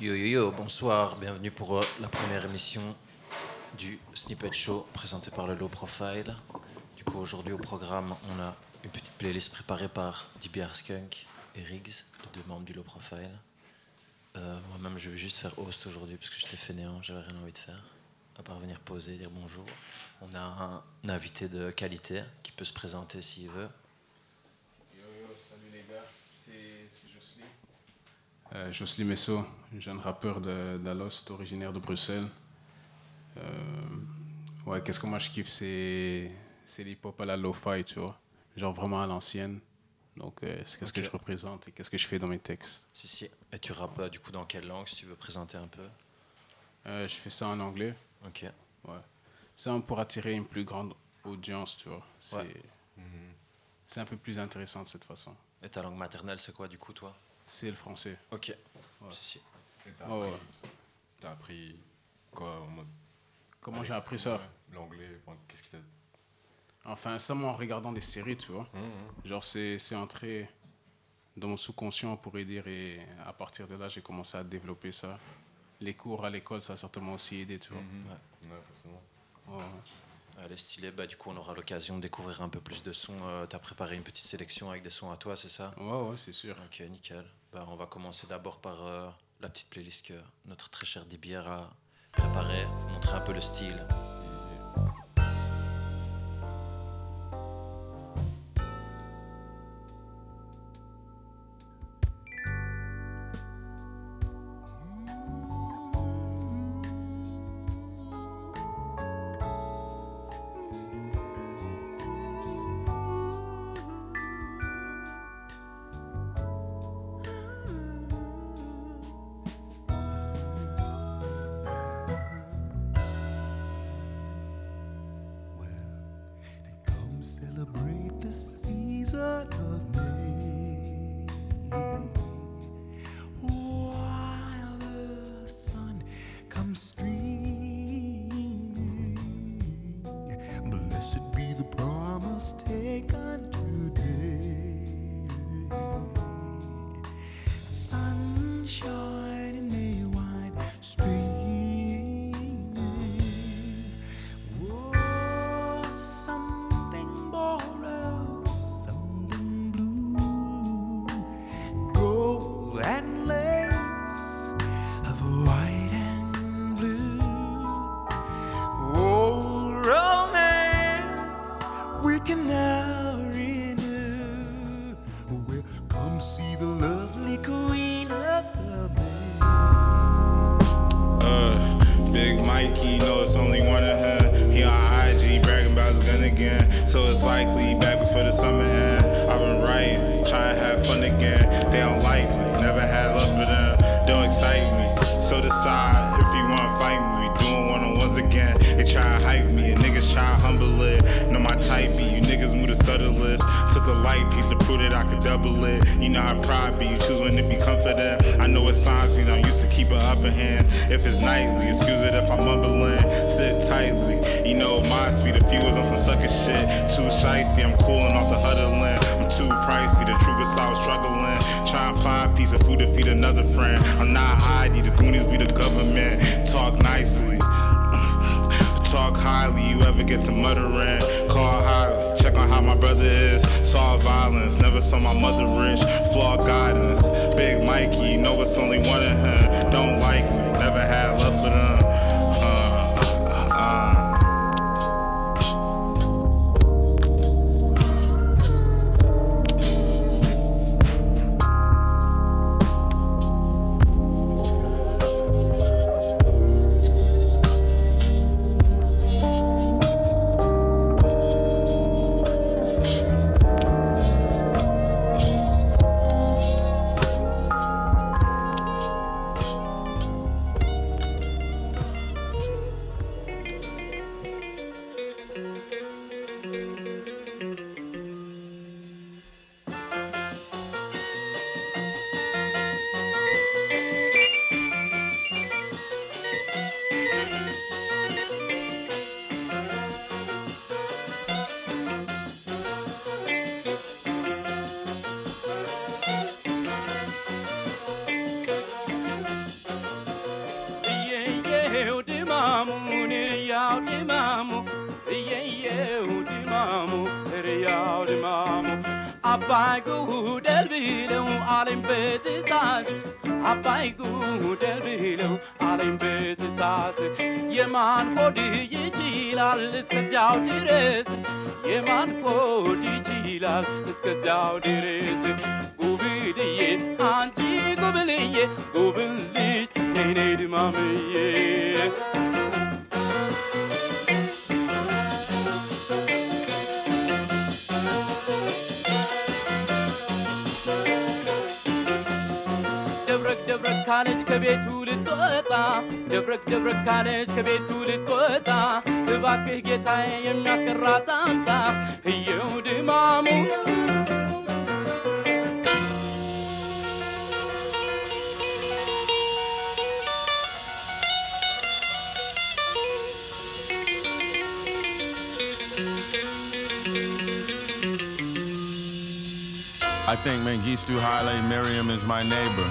Yo yo yo, bonsoir, bienvenue pour euh, la première émission du Snippet Show présenté par le Low Profile. Du coup, aujourd'hui au programme, on a une petite playlist préparée par DBR Skunk et Riggs, les deux membres du Low Profile. Euh, Moi-même, je vais juste faire host aujourd'hui parce que j'étais fainéant, j'avais rien envie de faire, à part venir poser, dire bonjour. On a un, un invité de qualité qui peut se présenter s'il veut. Yo yo, salut les gars, c'est Jocely. Euh, Jocely Messo, jeune rappeur de- d'Alost, originaire de Bruxelles. Euh, ouais, qu'est-ce que moi je kiffe, c'est c'est l'hip-hop à la lo-fi, tu vois. Genre vraiment à l'ancienne. Donc, euh, c'est qu'est-ce que je représente et qu'est-ce que je fais dans mes textes. Si, si. Et tu rappes euh, du coup dans quelle langue si tu veux présenter un peu? Euh, je fais ça en anglais, Ok. ouais. Ça pour attirer une plus grande audience, tu vois. C'est Ouais. c'est un peu plus intéressant de cette façon. Et ta langue maternelle, c'est quoi du coup toi? C'est le français. Ok. Ouais. Si, si. Et t'as Ouais, appris, ouais. t'as appris quoi en mode Comment Allez, j'ai appris ça? L'anglais, qu'est-ce qui t'a. Enfin, ça, moi, en regardant des séries, tu vois. Hum, hum. Genre, c'est c'est entré dans mon sous-conscient, on pourrait dire, et à partir de là, j'ai commencé à développer ça. Les cours à l'école, ça a certainement aussi aidé, tu vois. Mhm. Ouais. Ouais, forcément. Ouais, est stylée. Bah, du coup, on aura l'occasion de découvrir un peu plus de sons. Euh, T'as préparé une petite sélection avec des sons à toi, c'est ça? Ouais, ouais, c'est sûr. Ok, nickel. Bah, on va commencer d'abord par euh, la petite playlist que notre très cher DBR a préparée. Vous montrer un peu le style. Know what signs mean, I'm used to keep an upper hand. If it's nightly, excuse it if I'm mumbling. Sit tightly, you know my speed. A few was on some sucker shit. Too shiesty, I'm cooling off the huddling. I'm too pricey, the truth is I was struggling. Trying to find a piece of food to feed another friend. I'm not ID, the Goonies be the government. Talk nicely. Talk highly, you ever get to muttering. Call highly, check on how my brother is. Saw violence, never saw my mother rich. Flawed guidance. Big Mikey, know it's only one of him. Don't like me, ratata, eu de mamula. I think Mengistu Haile Mariam is my neighbor.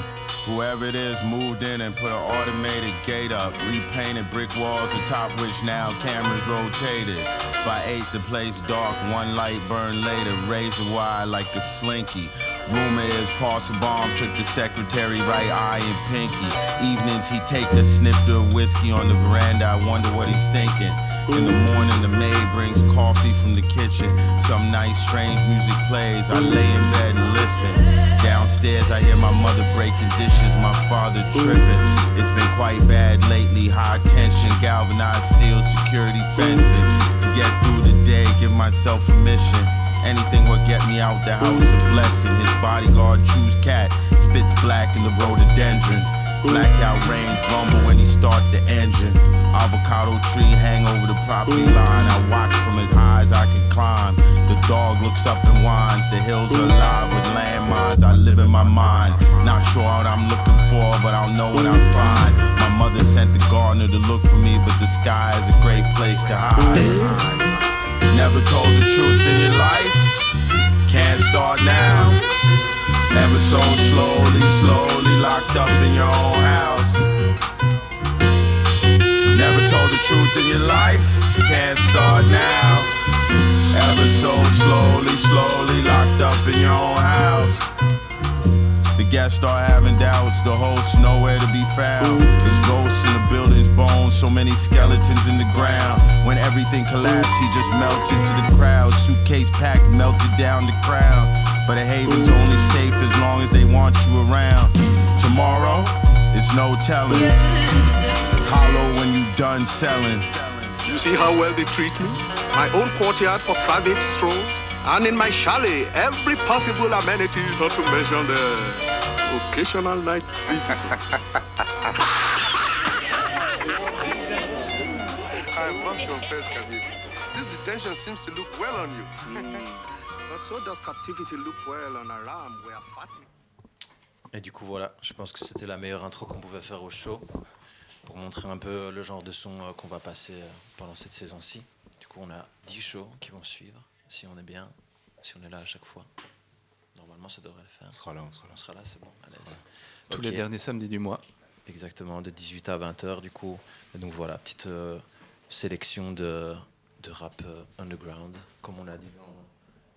Whoever it is moved in and put an automated gate up, repainted brick walls atop which now cameras rotated. By ate, the place dark, one light burned later, razor wire like a slinky. Rumor is Paul Sabam took the secretary right eye and pinky. Evenings he take a snifter of whiskey on the veranda. I wonder what he's thinking. In the morning, the maid brings coffee from the kitchen. Some nice, strange music plays. I lay in bed and listen. Downstairs, I hear my mother breaking dishes, my father tripping. It's been quite bad lately. High tension, galvanized steel security fencing. Get through the day, give myself a mission. Anything would get me out the house a blessing. His bodyguard chews khat, spits black in the rhododendron. Blacked out range rumble when he start the engine. Avocado tree hang over the property line. I watch from as high as I can climb. The dog looks up and whines. The hills are alive with landmines. I live in my mind. Not sure what I'm looking for, but I'll know when I find. Mother sent the gardener to look for me, but the sky is a great place to hide. Never told the truth in your life. Can't start now. Ever so slowly, slowly locked up in your own house. Never told the truth in your life. Can't start now. Ever so slowly, slowly locked up in your own house. The guests start having doubts, the host nowhere to be found. There's ghosts in the building's bones, so many skeletons in the ground. When everything collapsed, he just melted to the crowd. Suitcase packed, melted down the crowd. But a haven's only safe as long as they want you around. Tomorrow, it's no telling. Hollow when you done selling. You see how well they treat me? My own courtyard for private strolls, and in my chalet, every possible amenity, not to mention the occasional night visit. I must confess, Kabir, this detention seems to look well on you. but so does captivity look well on a ram where fattening. Et du coup, voilà, je pense que c'était la meilleure intro qu'on pouvait faire au show pour montrer un peu le genre de son euh, qu'on va passer euh, pendant cette saison-ci. Du coup, on a 10 shows qui vont suivre, si on est bien, si on est là à chaque fois. Normalement, ça devrait le faire. On sera là, on sera là. On sera là, c'est bon. Tous les derniers samedis du mois. Exactement, de 18 à 20h du coup. Et donc voilà, petite euh, sélection de, de rap euh, underground. Comme on a dit dans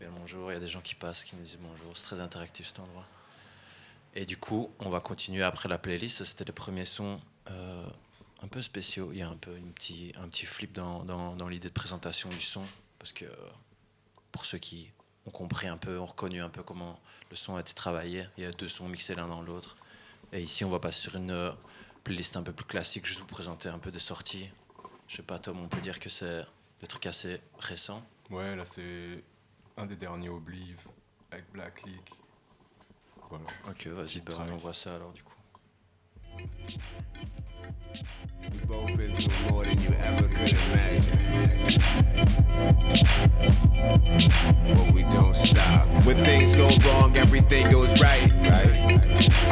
Bien bonjour, il y a des gens qui passent, qui nous disent bonjour. C'est très interactif cet endroit. Et du coup, on va continuer après la playlist. C'était les premiers sons euh, un peu spéciaux. Il y a un peu une petit, un petit flip dans, dans, dans l'idée de présentation du son. Parce que pour ceux qui ont compris un peu, ont reconnu un peu comment le son a été travaillé, il y a deux sons mixés l'un dans l'autre. Et ici, on va passer sur une euh, playlist un peu plus classique, juste vous présenter un peu des sorties. Je sais pas, Tom, on peut dire que c'est des trucs assez récents. Ouais, là c'est un des derniers Obliv avec Black League. Voilà. Ok, vas-y, bah, on envoie ça alors du coup. We've both been through more than you ever could imagine. But we don't stop. When things go wrong, everything goes right. Right.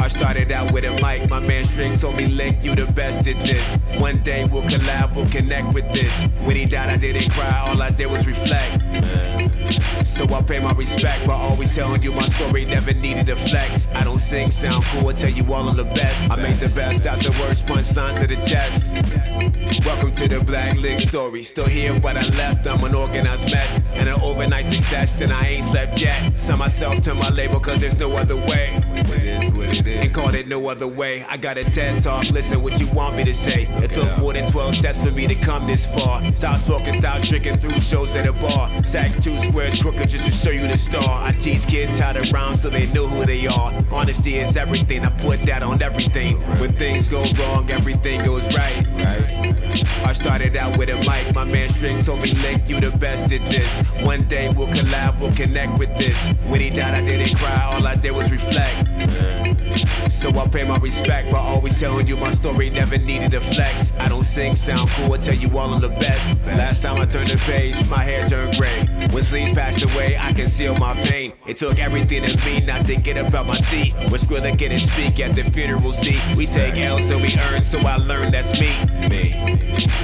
I started out with a mic. My man String told me, Link, you the best at this. One day we'll collab, we'll connect with this. When he died, I didn't cry. All I did was reflect. So I pay my respect by always telling you my story, never needed a flex. I don't sing, sound cool, I tell you all of the best. I make the best out the worst, punchlines to the chest. Welcome to the Black Lick story. Still here, but I left. I'm an organized mess and an overnight success, and I ain't slept yet. Sign myself to my label, cause there's no other way. And called it no other way. I got a TED talk, listen what you want me to say. It took more than 12 steps for me to come this far. Stop smoking, stop drinking through shows at a bar. Stack two squares crooked just to show you the star. I teach kids how to rhyme so they know who they are. Honesty is everything, I put that on everything. When things go wrong, everything goes right. I started out with a mic, my man String told me, Link, you the best at this. One day we'll collab, we'll connect with this. When he died, I didn't cry, all I did was reflect. So I pay my respect by always telling you my story, never needed a flex. I don't sing, sound cool, I tell you all of the best. Last time I turned the page, my hair turned gray. When sleeves passed away, I conceal my pain. It took everything in me not to get up out my seat. Skrilla get and speak at the funeral seat. We take L's and we earn, so I learned that's me. Me.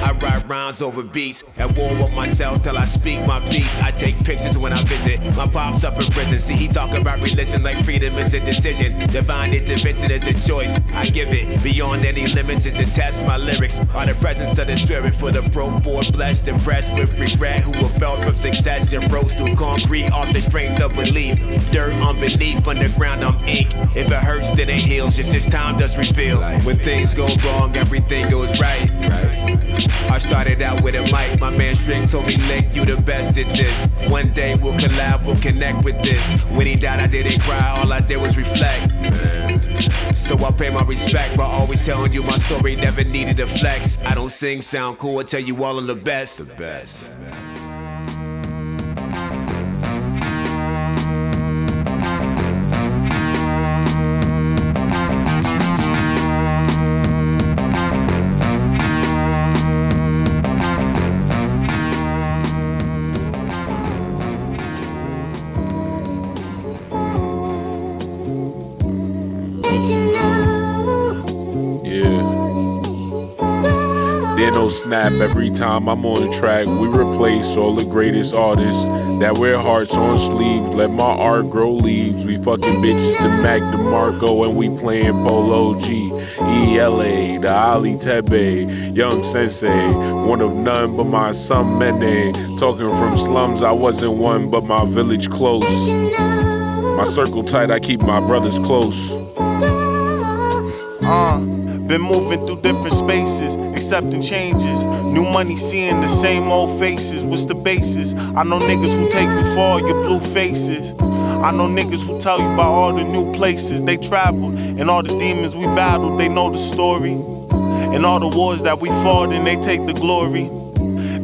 I write rhymes over beats. At war with myself till I speak my piece. I take pictures when I visit. My pops up in prison. See, he talk about religion like freedom is a decision. Divine intervention is a choice. I give it beyond any limits. It's a test. My lyrics are the presence of the spirit for the broke, bored, blessed, impressed with regret. Who have felt from success and rose through concrete off the strength of belief. Dirt on beneath, underground I'm ink. If it hurts, then it heals. Just as time does reveal. When things go wrong, everything goes right. I started out with a mic. My man String told me, Lick, you the best at this. One day we'll collab, we'll connect with this. When he died, I didn't cry, all I did was reflect. So I pay my respect by always telling you my story, never needed a flex. I don't sing, sound cool, I tell you all of the best. The best. There no every time I'm on track. We replace all the greatest artists that wear hearts on sleeves. Let my art grow leaves. We fucking bitches the Mac DeMarco and we playing Polo G. ELA, the Ali Tebe, Young Sensei, one of none but my son Mene. Talking from slums, I wasn't one but my village close. My circle tight, I keep my brothers close. Uh, been moving through different spaces, accepting changes. New money, seeing the same old faces. What's the basis? I know niggas who take you for all your blue faces. I know niggas who tell you about all the new places they traveled and all the demons we battled. They know the story. And all the wars that we fought and they take the glory.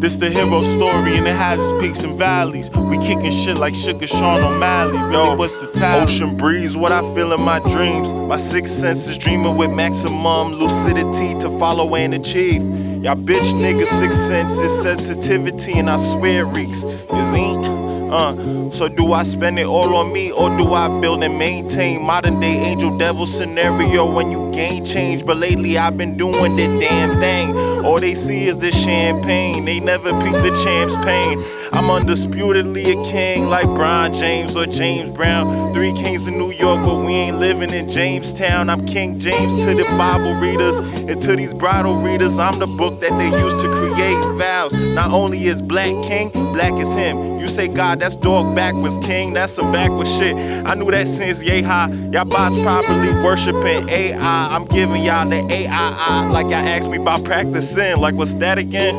This the hero story and it has its peaks and valleys. We kicking shit like Sugar Sean O'Malley. Really, what's the time? Ocean breeze, what I feel in my dreams. My six senses dreaming with maximum lucidity to follow and achieve. Y'all bitch niggas, six senses, sensitivity, and I swear reeks. Is ain't. Uh, so do I spend it all on me or do I build and maintain modern day angel devil scenario when you gain change? But lately I've been doing the damn thing. All they see is the champagne. They never peep the champ's pain. I'm undisputedly a king like Brian James or James Brown. Three kings in New York, but we ain't living in Jamestown. I'm King James to the Bible readers and to these bridal readers. I'm the book that they use to create vows. Not only is black king, black is him. You say God, that's dog backwards king. That's some backwards shit. I knew that since high. Y'all bots probably worshiping AI. I'm giving y'all the AI, like y'all asked me about practicing. Like what's that again?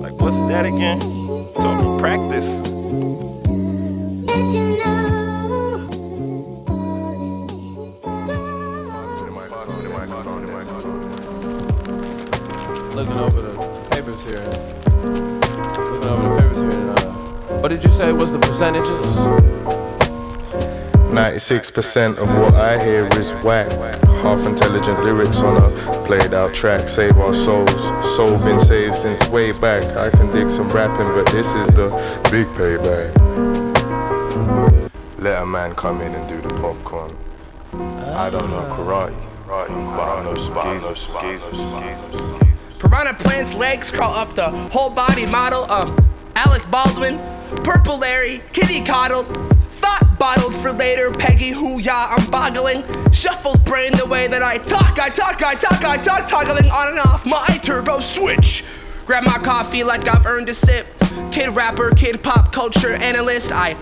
like what's that again? Talking practice. Looking over the papers here. Over the here. And, uh, what did you say was the percentages? 96% of what I hear is whack. Half intelligent lyrics on a played out track. Save our souls. Soul been saved since way back. I can dig some rapping, but this is the big payback. Let a man come in and do the popcorn. I don't know karate, but I know some geezers. Piranha plants legs crawl up the whole body model. Um, Alec Baldwin, Purple Larry, Kitty Coddled, Thought bottled for later, Peggy Hoo Ya, I'm boggling. Shuffled brain the way that I talk, I talk, I talk, I talk, toggling on and off my turbo switch. Grab my coffee like I've earned a sip. Kid rapper, kid pop culture analyst. I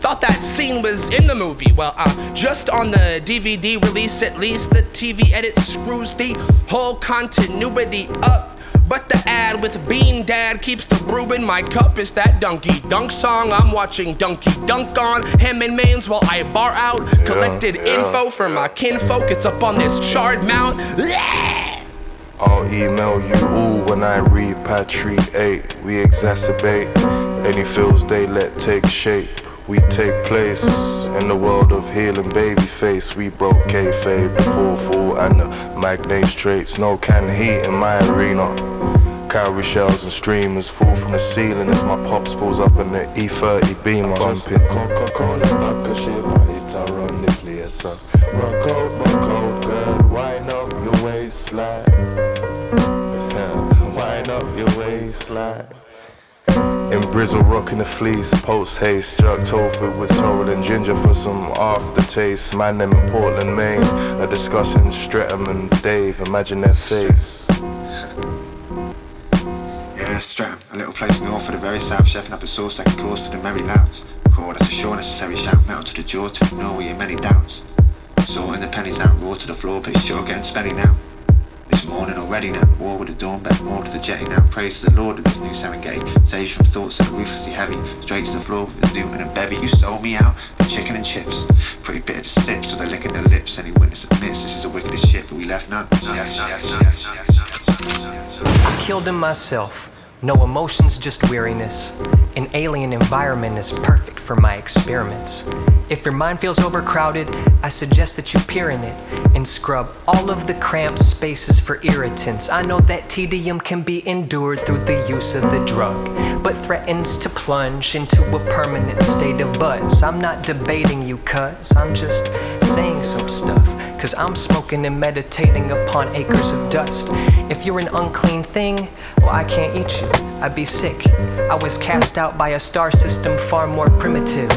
thought that scene was in the movie. Well, uh, just on the DVD release, at least the TV edit screws the whole continuity up. But the ad with Bean Dad keeps the brew in my cup. Is that Donkey Dunk song I'm watching Donkey Dunk on? Ham and mains while I bar out. Collected yeah, info from my kinfolk. It's up on this charred mount. I'll email you all when I repatriate. We exacerbate any feels they let take shape. We take place in the world of healing babyface. We broke kayfabe, the full fool, and the magnate traits. No can heat in my arena. Cowrie shells and streamers fall from the ceiling as my pops pulls up in the E30 beamer. Bumping Coca-Cola, Nakashima, it's ironically a son. Rock out, rock out, Brizzle rocking the fleece, post haste, jerk tofu with sorrel and ginger for some aftertaste. Man, them in Portland, Maine, are discussing Streatham and Dave. Imagine their face. Yeah, Streatham, a little place north of the very south, chefing up a sauce second course for the merry louds. Cool, that's a sure necessary shout, metal to the jaw to ignore your many doubts. Sorting the pennies out, raw to the floor, but it's sure getting spenny now. Morning already now, war with the dawn, bet more to the jetty now. Praise to the Lord of this new Serengeti. Sage from thoughts that are ruthlessly heavy, straight to the floor with his doom and a bevy. You sold me out for chicken and chips. Pretty bitter to sip, so they're licking their lips. Any witness admits this is the wickedest shit, but we left none. I killed him myself. No emotions, just weariness. An alien environment is perfect for my experiments. If your mind feels overcrowded, I suggest that you peer in it and scrub all of the cramped spaces for irritants. I know that tedium can be endured through the use of the drug, but threatens to plunge into a permanent state of buzz. I'm not debating you, cuz I'm just saying some stuff. Cause I'm smoking and meditating upon acres of dust. If you're an unclean thing, well, I can't eat you. I'd be sick. I was cast out by a star system far more primitive.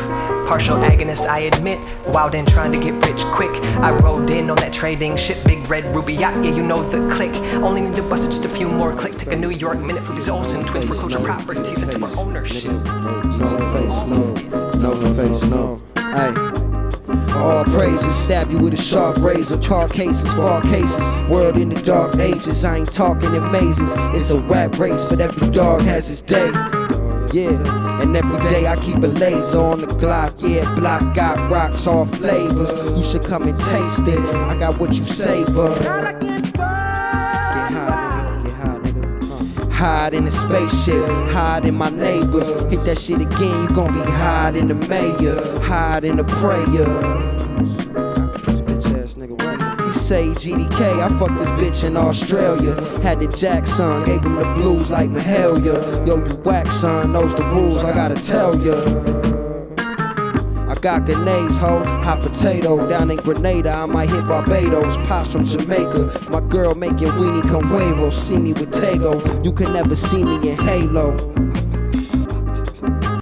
Partial agonist, I admit. Wild and trying to get rich quick. I rode in on that trading shit. Big red ruby yacht, yeah, you know the click. Only need to bust just a few more clicks. Take a New York minute for these Olsen twins foreclosure properties into our ownership. No face, no, no face, no. Ay. All praises, stab you with a sharp razor. Car cases, fall cases. World in the dark ages. I ain't talking in mazes. It's a rap race, but every dog has his day. Yeah, and every day I keep a laser on the Glock. Yeah, block got rocks, all flavors. You should come and taste it. I got what you savor. Hide in the spaceship, hide in my neighbors. Hit that shit again, you gon' be hide in the mayor, hide in the prayer. This bitch ass nigga right. He say GDK, I fucked this bitch in Australia. Had the Jackson, gave him the blues like Mahalia. Yo, you whack son, knows the rules, I gotta tell ya. Got grenades, ho, hot potato down in Grenada. I might hit Barbados, pops from Jamaica. My girl making weenie con huevo. See me with Tego, you can never see me in Halo.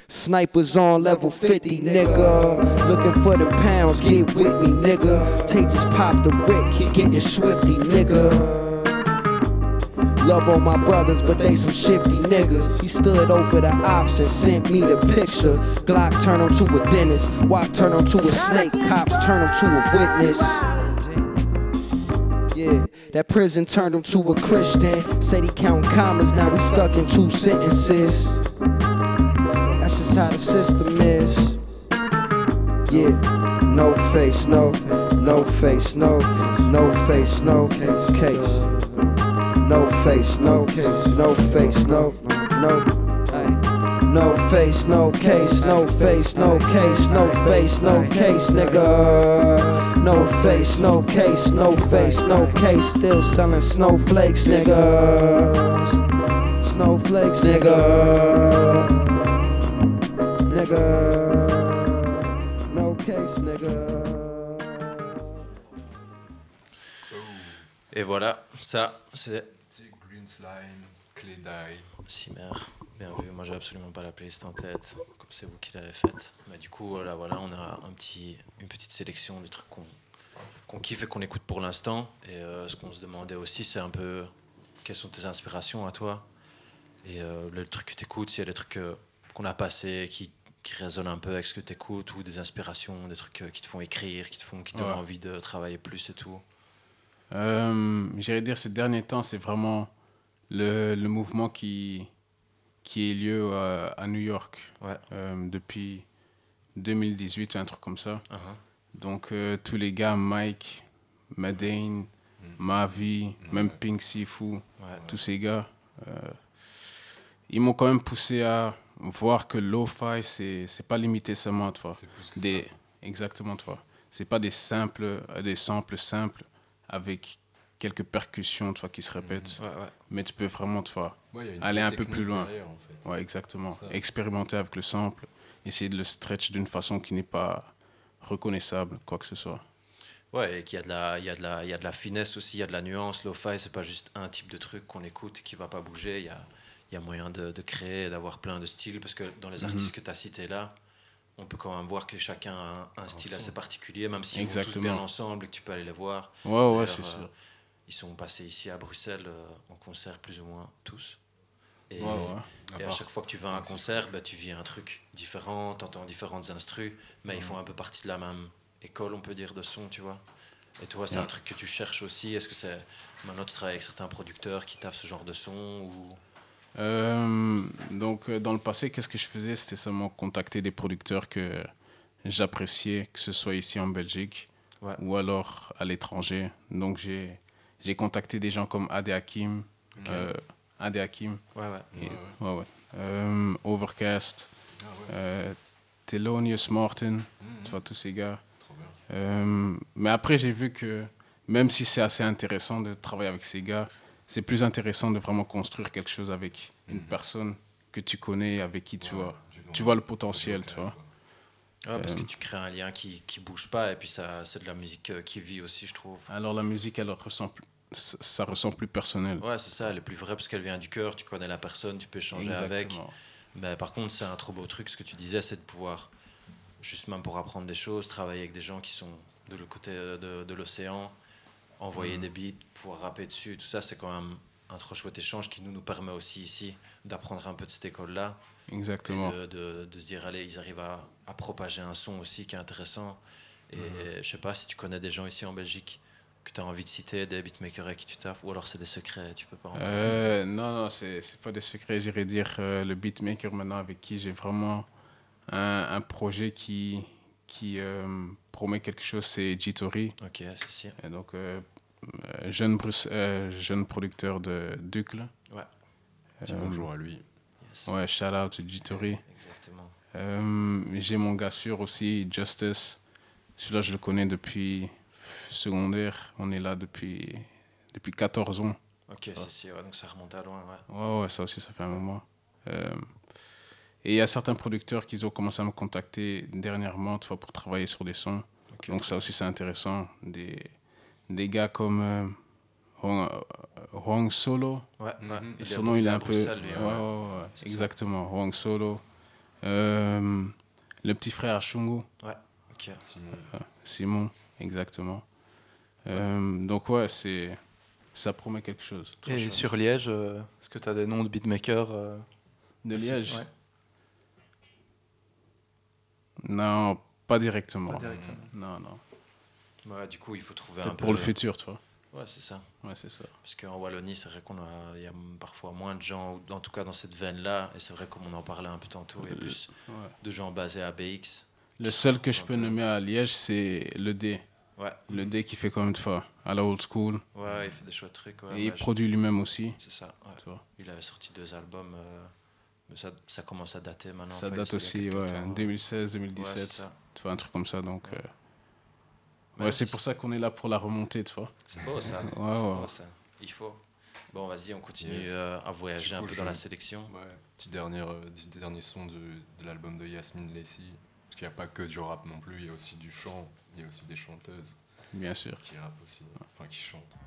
Snipers on level 50, nigga. Looking for the pounds, get with me, nigga. Tay just popped the Rick, he getting swifty, nigga. Love on my brothers, but they some shifty niggas. He stood over the and sent me the picture. Glock turn him to a dentist. Watt turn him to a snake. Cops turn him to a witness. Yeah, that prison turned him to a Christian. Said he counting commas, now he stuck in two sentences. That's just how the system is. Yeah, no face, no, no face, no, no face, no case. No face, no case, no face, no, no, no face, no case, no face, no case, no face, no case, nigga. No face, no case, no face, no case. Still selling snowflakes, nigga. Snowflakes, nigga. Nigga. No case, nigga. Et voilà, ça, c'est Slime, Clé d'Ail. Cimer. Bien vu. Moi, j'ai absolument pas la playlist en tête, comme c'est vous qui l'avez faite. Mais du coup, voilà, voilà, on a un petit, une petite sélection de trucs qu'on qu'on kiffe et qu'on écoute pour l'instant. Et euh, ce qu'on se demandait aussi, c'est un peu quelles sont tes inspirations à toi? Et euh, le truc que tu écoutes, s'il y a des trucs euh, qu'on a passés qui, qui résonnent un peu avec ce que tu écoutes ou des inspirations, des trucs euh, qui te font écrire, qui te font qui te donnent Ouais. envie de travailler plus et tout. Euh, J'irais dire ces derniers temps, c'est vraiment le, le mouvement qui, qui a lieu euh, à New York euh, depuis 2018, un truc comme ça. Uh-huh. Donc euh, tous les gars, Mike, Madane, Mavi, même Pink Sifu, tous ces gars, euh, ils m'ont quand même poussé à voir que lo-fi, c'est pas limité seulement, tu vois. Des, exactement, tu vois. C'est pas des simples, des samples simples avec quelques percussions, tu vois, qui se répètent. Ouais, ouais. Mais tu peux vraiment, tu vois, Ouais, aller un peu plus loin. derrière, en fait. Ouais, exactement. Ça. Expérimenter avec le sample, essayer de le stretch d'une façon qui n'est pas reconnaissable, quoi que ce soit. Ouais, et qu'il y a de la, il y a de la, il y a de la finesse aussi, il y a de la nuance. Lo-fi, c'est pas juste un type de truc qu'on écoute et qui va pas bouger. Il y a, il y a moyen de, de créer, d'avoir plein de styles parce que dans les Mhm. artistes que tu as cités là, on peut quand même voir que chacun a un, un style assez particulier, même s'ils vont tous bien ensemble et que tu peux aller les voir. Ouais, ouais, c'est sûr. Ils sont passés ici à Bruxelles euh, en concert plus ou moins tous. Et, Ouais, ouais. et À chaque fois que tu vas à un concert, bah, tu vis un truc différent, tu entends différentes instrus, mais ils font un peu partie de la même école, on peut dire, de son, tu vois. Et toi, c'est Ouais. un truc que tu cherches aussi? Est-ce que c'est. Maintenant, tu travailles avec certains producteurs qui taffent ce genre de son ou... Euh, donc, euh, dans le passé, qu'est-ce que je faisais? C'était seulement contacter des producteurs que j'appréciais, que ce soit ici en Belgique ou alors à l'étranger. Donc, j'ai j'ai contacté des gens comme Ade Hakim, Ok. euh, Ade Hakim, Ouais, ouais. et- Ouais, ouais, ouais. Euh, Overcast, euh, Thelonious Martin, tu vois, tous ces gars. Euh, mais après, j'ai vu que même si c'est assez intéressant de travailler avec ces gars, c'est plus intéressant de vraiment construire quelque chose avec une personne que tu connais, avec qui tu vois, tu vois le potentiel, tu vois. Ouais, parce Euh, que tu crées un lien qui, qui bouge pas et puis ça, c'est de la musique euh, qui vit aussi, je trouve. Alors la musique, elle ressent plus- ça ça ressent plus personnel. Ouais, c'est ça, elle est plus vraie parce qu'elle vient du cœur, tu connais la personne, tu peux échanger avec. Mais par contre, c'est un trop beau truc, ce que tu disais, c'est de pouvoir, juste même pour apprendre des choses, travailler avec des gens qui sont de l'autre côté euh, de, de l'océan, envoyer Mhm. des beats, pouvoir rapper dessus, tout ça, c'est quand même un trop chouette échange qui nous, nous permet aussi ici d'apprendre un peu de cette école-là. Exactement. Et de, de- de se dire, allez, ils arrivent à, à propager un son aussi qui est intéressant. Et Mhm. je sais pas si tu connais des gens ici en Belgique que tu as envie de citer, des beatmakers avec qui tu taffes, ou alors c'est des secrets, tu peux pas en. Euh, non, non, c'est c'est pas des secrets. J'irais dire euh, le beatmaker maintenant avec qui j'ai vraiment un, un projet qui, qui euh, promet quelque chose, c'est Jitori. Ok, c'est. Et donc, jeune, Bruce- euh, jeune producteur de Ducle. Ouais. Bonjour à lui. Yes. Ouais, shout out to Jitori. Exactement. Euh, j'ai mon gars sûr aussi, Justice. Celui-là, je le connais depuis secondaire. On est là depuis, depuis 14 ans. Ok, c'est si, ouais, donc ça remonte à loin, ouais. Ouais, ouais, ça aussi, ça fait un moment. Euh, et il y a certains producteurs qui ont commencé à me contacter dernièrement, tu vois, pour travailler sur des sons. Donc ça aussi, c'est intéressant. Des, des gars comme euh, Hwang, euh, Solo. Ouais, ouais. Il est Son nom, il est un peu... Bruxelles, lui, ouais, ouais. ouais, ouais, exactement. Hwang Solo. Euh, le petit frère Shungu. Ouais, ok. Euh, Simon, exactement. Euh, donc ouais, c'est... Ça promet quelque chose. Et sur Liège, euh, est-ce que tu as des noms de beatmakers euh, De Liège Ouais. Non, pas directement. Pas directement. Non, non. Ouais, du coup, il faut trouver un pour peu- le futur, tu vois. Ouais, c'est ça. Ouais, c'est ça. Parce qu'en Wallonie, c'est vrai qu'on a, y a parfois moins de gens, en tout cas dans cette veine-là, et c'est vrai comme on en parlait un peu tantôt, il y a plus ouais. de gens basés à BX. Le seul que je peux nommer à Liège, c'est le D. Ouais. Le D qui fait comme une fois, à la old school. Ouais, il fait des chouettes trucs. Ouais, Et il je- produit lui-même aussi. C'est ça, ouais. Tu vois. Il avait sorti deux albums, euh, mais ça, ça commence à dater maintenant. Ça Enfin, date il aussi, ouais, temps. 2016, Ouais, 2017. c'est ça. tu vois, un truc comme ça, donc... euh, Ouais, Ouais, c'est pour ça qu'on est là pour la remontée, tu vois. C'est beau ça. Ouais, beau ça. Il faut. Bon, vas-y, on continue Yes. euh, à voyager un peu dans la sélection. Ouais, petit dernier, euh, petit dernier son de, de l'album de Yasmine Lacey. Parce qu'il n'y a pas que du rap non plus, il y a aussi du chant, il y a aussi des chanteuses. Bien sûr. Qui rappent aussi, enfin qui chantent.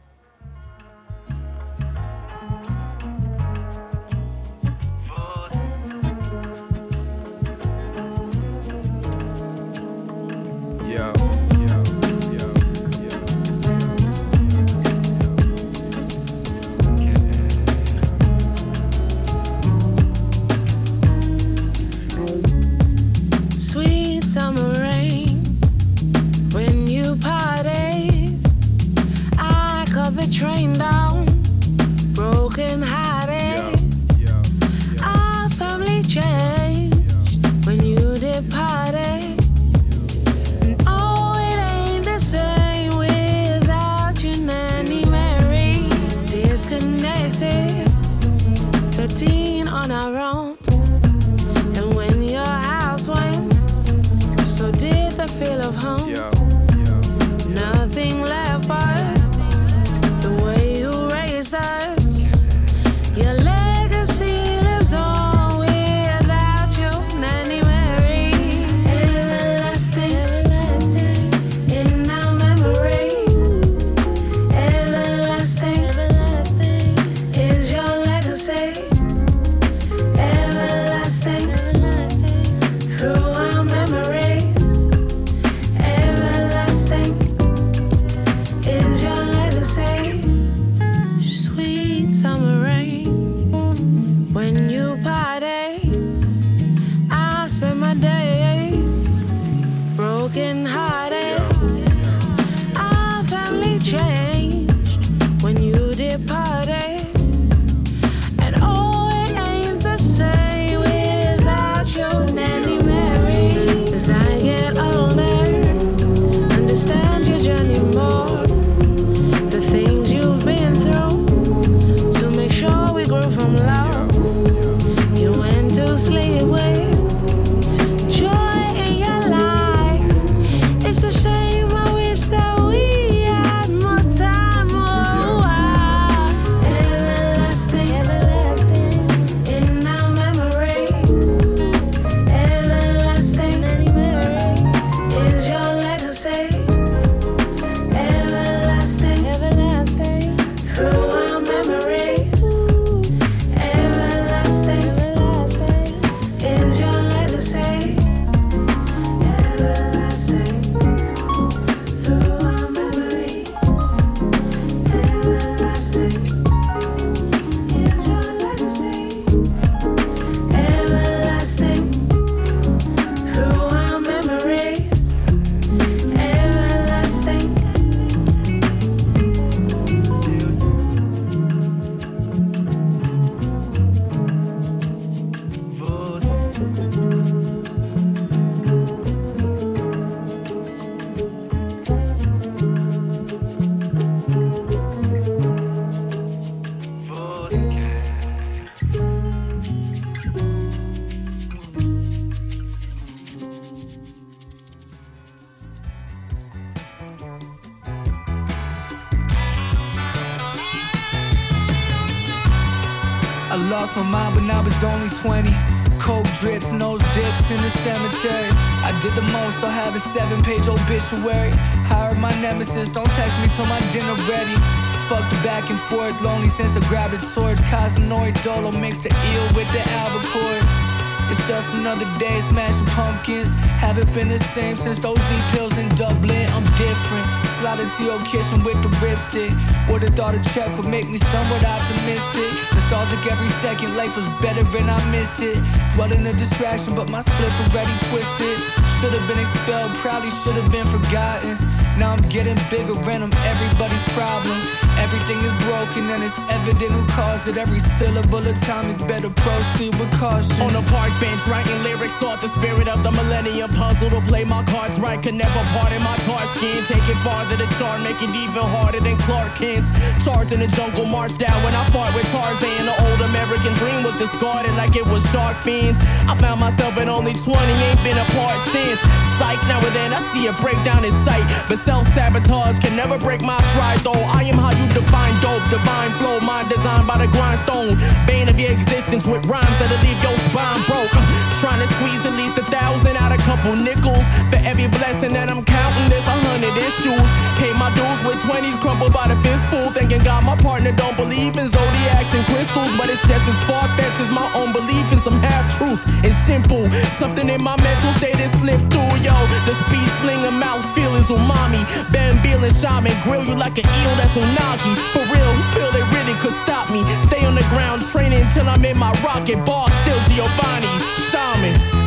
20. Coke drips, nose dips in the cemetery. I did the most, I'll have a seven page obituary. Hired my nemesis, don't text me till my dinner ready. Fuck the back and forth, lonely since I grabbed a torch. Cosinoid Dolo mixed the eel with the albacore. It's just another day smashing pumpkins. Haven't been the same since those Z pills in Dublin. I'm different. Sliding to your kitchen with the ripstick. Would've thought a check would make me somewhat optimistic. Nostalgic every second, life was better and I miss it. Dwelling a distraction, but my spliff already twisted. Should've been expelled, probably should've been forgotten. Now I'm getting bigger and I'm everybody's problem. Everything is broken and it's evident who caused it. Every syllable atomic, better proceed with caution. On a park bench, writing lyrics off the spirit of the millennium puzzle to play my cards right. Could never pardon my tar skin. Take it farther to chart, make it even harder than Clark Kent's. Charged in the jungle, marched out when I fought with Tarzan. The old American dream was discarded like it was shark fins. I found myself at only 20, ain't been apart since. Psych, now and then I see a breakdown in sight. But self sabotage can never break my stride, though. I am how you define dope, divine flow, mind designed by the grindstone. Bane of your existence with rhymes that'll leave your spine broke. Trying to squeeze at least a thousand out a couple nickels. For every blessing that I'm counting, there's a hundred issues. Pay my dues with 20s crumbled by the fistful. Thinking God, my partner don't believe in zodiacs and crystals. But it's just as far fetched as my own belief in some half truths. It's simple, something in my mental state is slipped through, yo. The speech slinger mouth feel is umami. Ben Beal and Shaman grill you like an eel that's unagi. For real, feel they really could stop me. Stay on the ground training till I'm in my rocket Ball Still Giovanni, Shaman.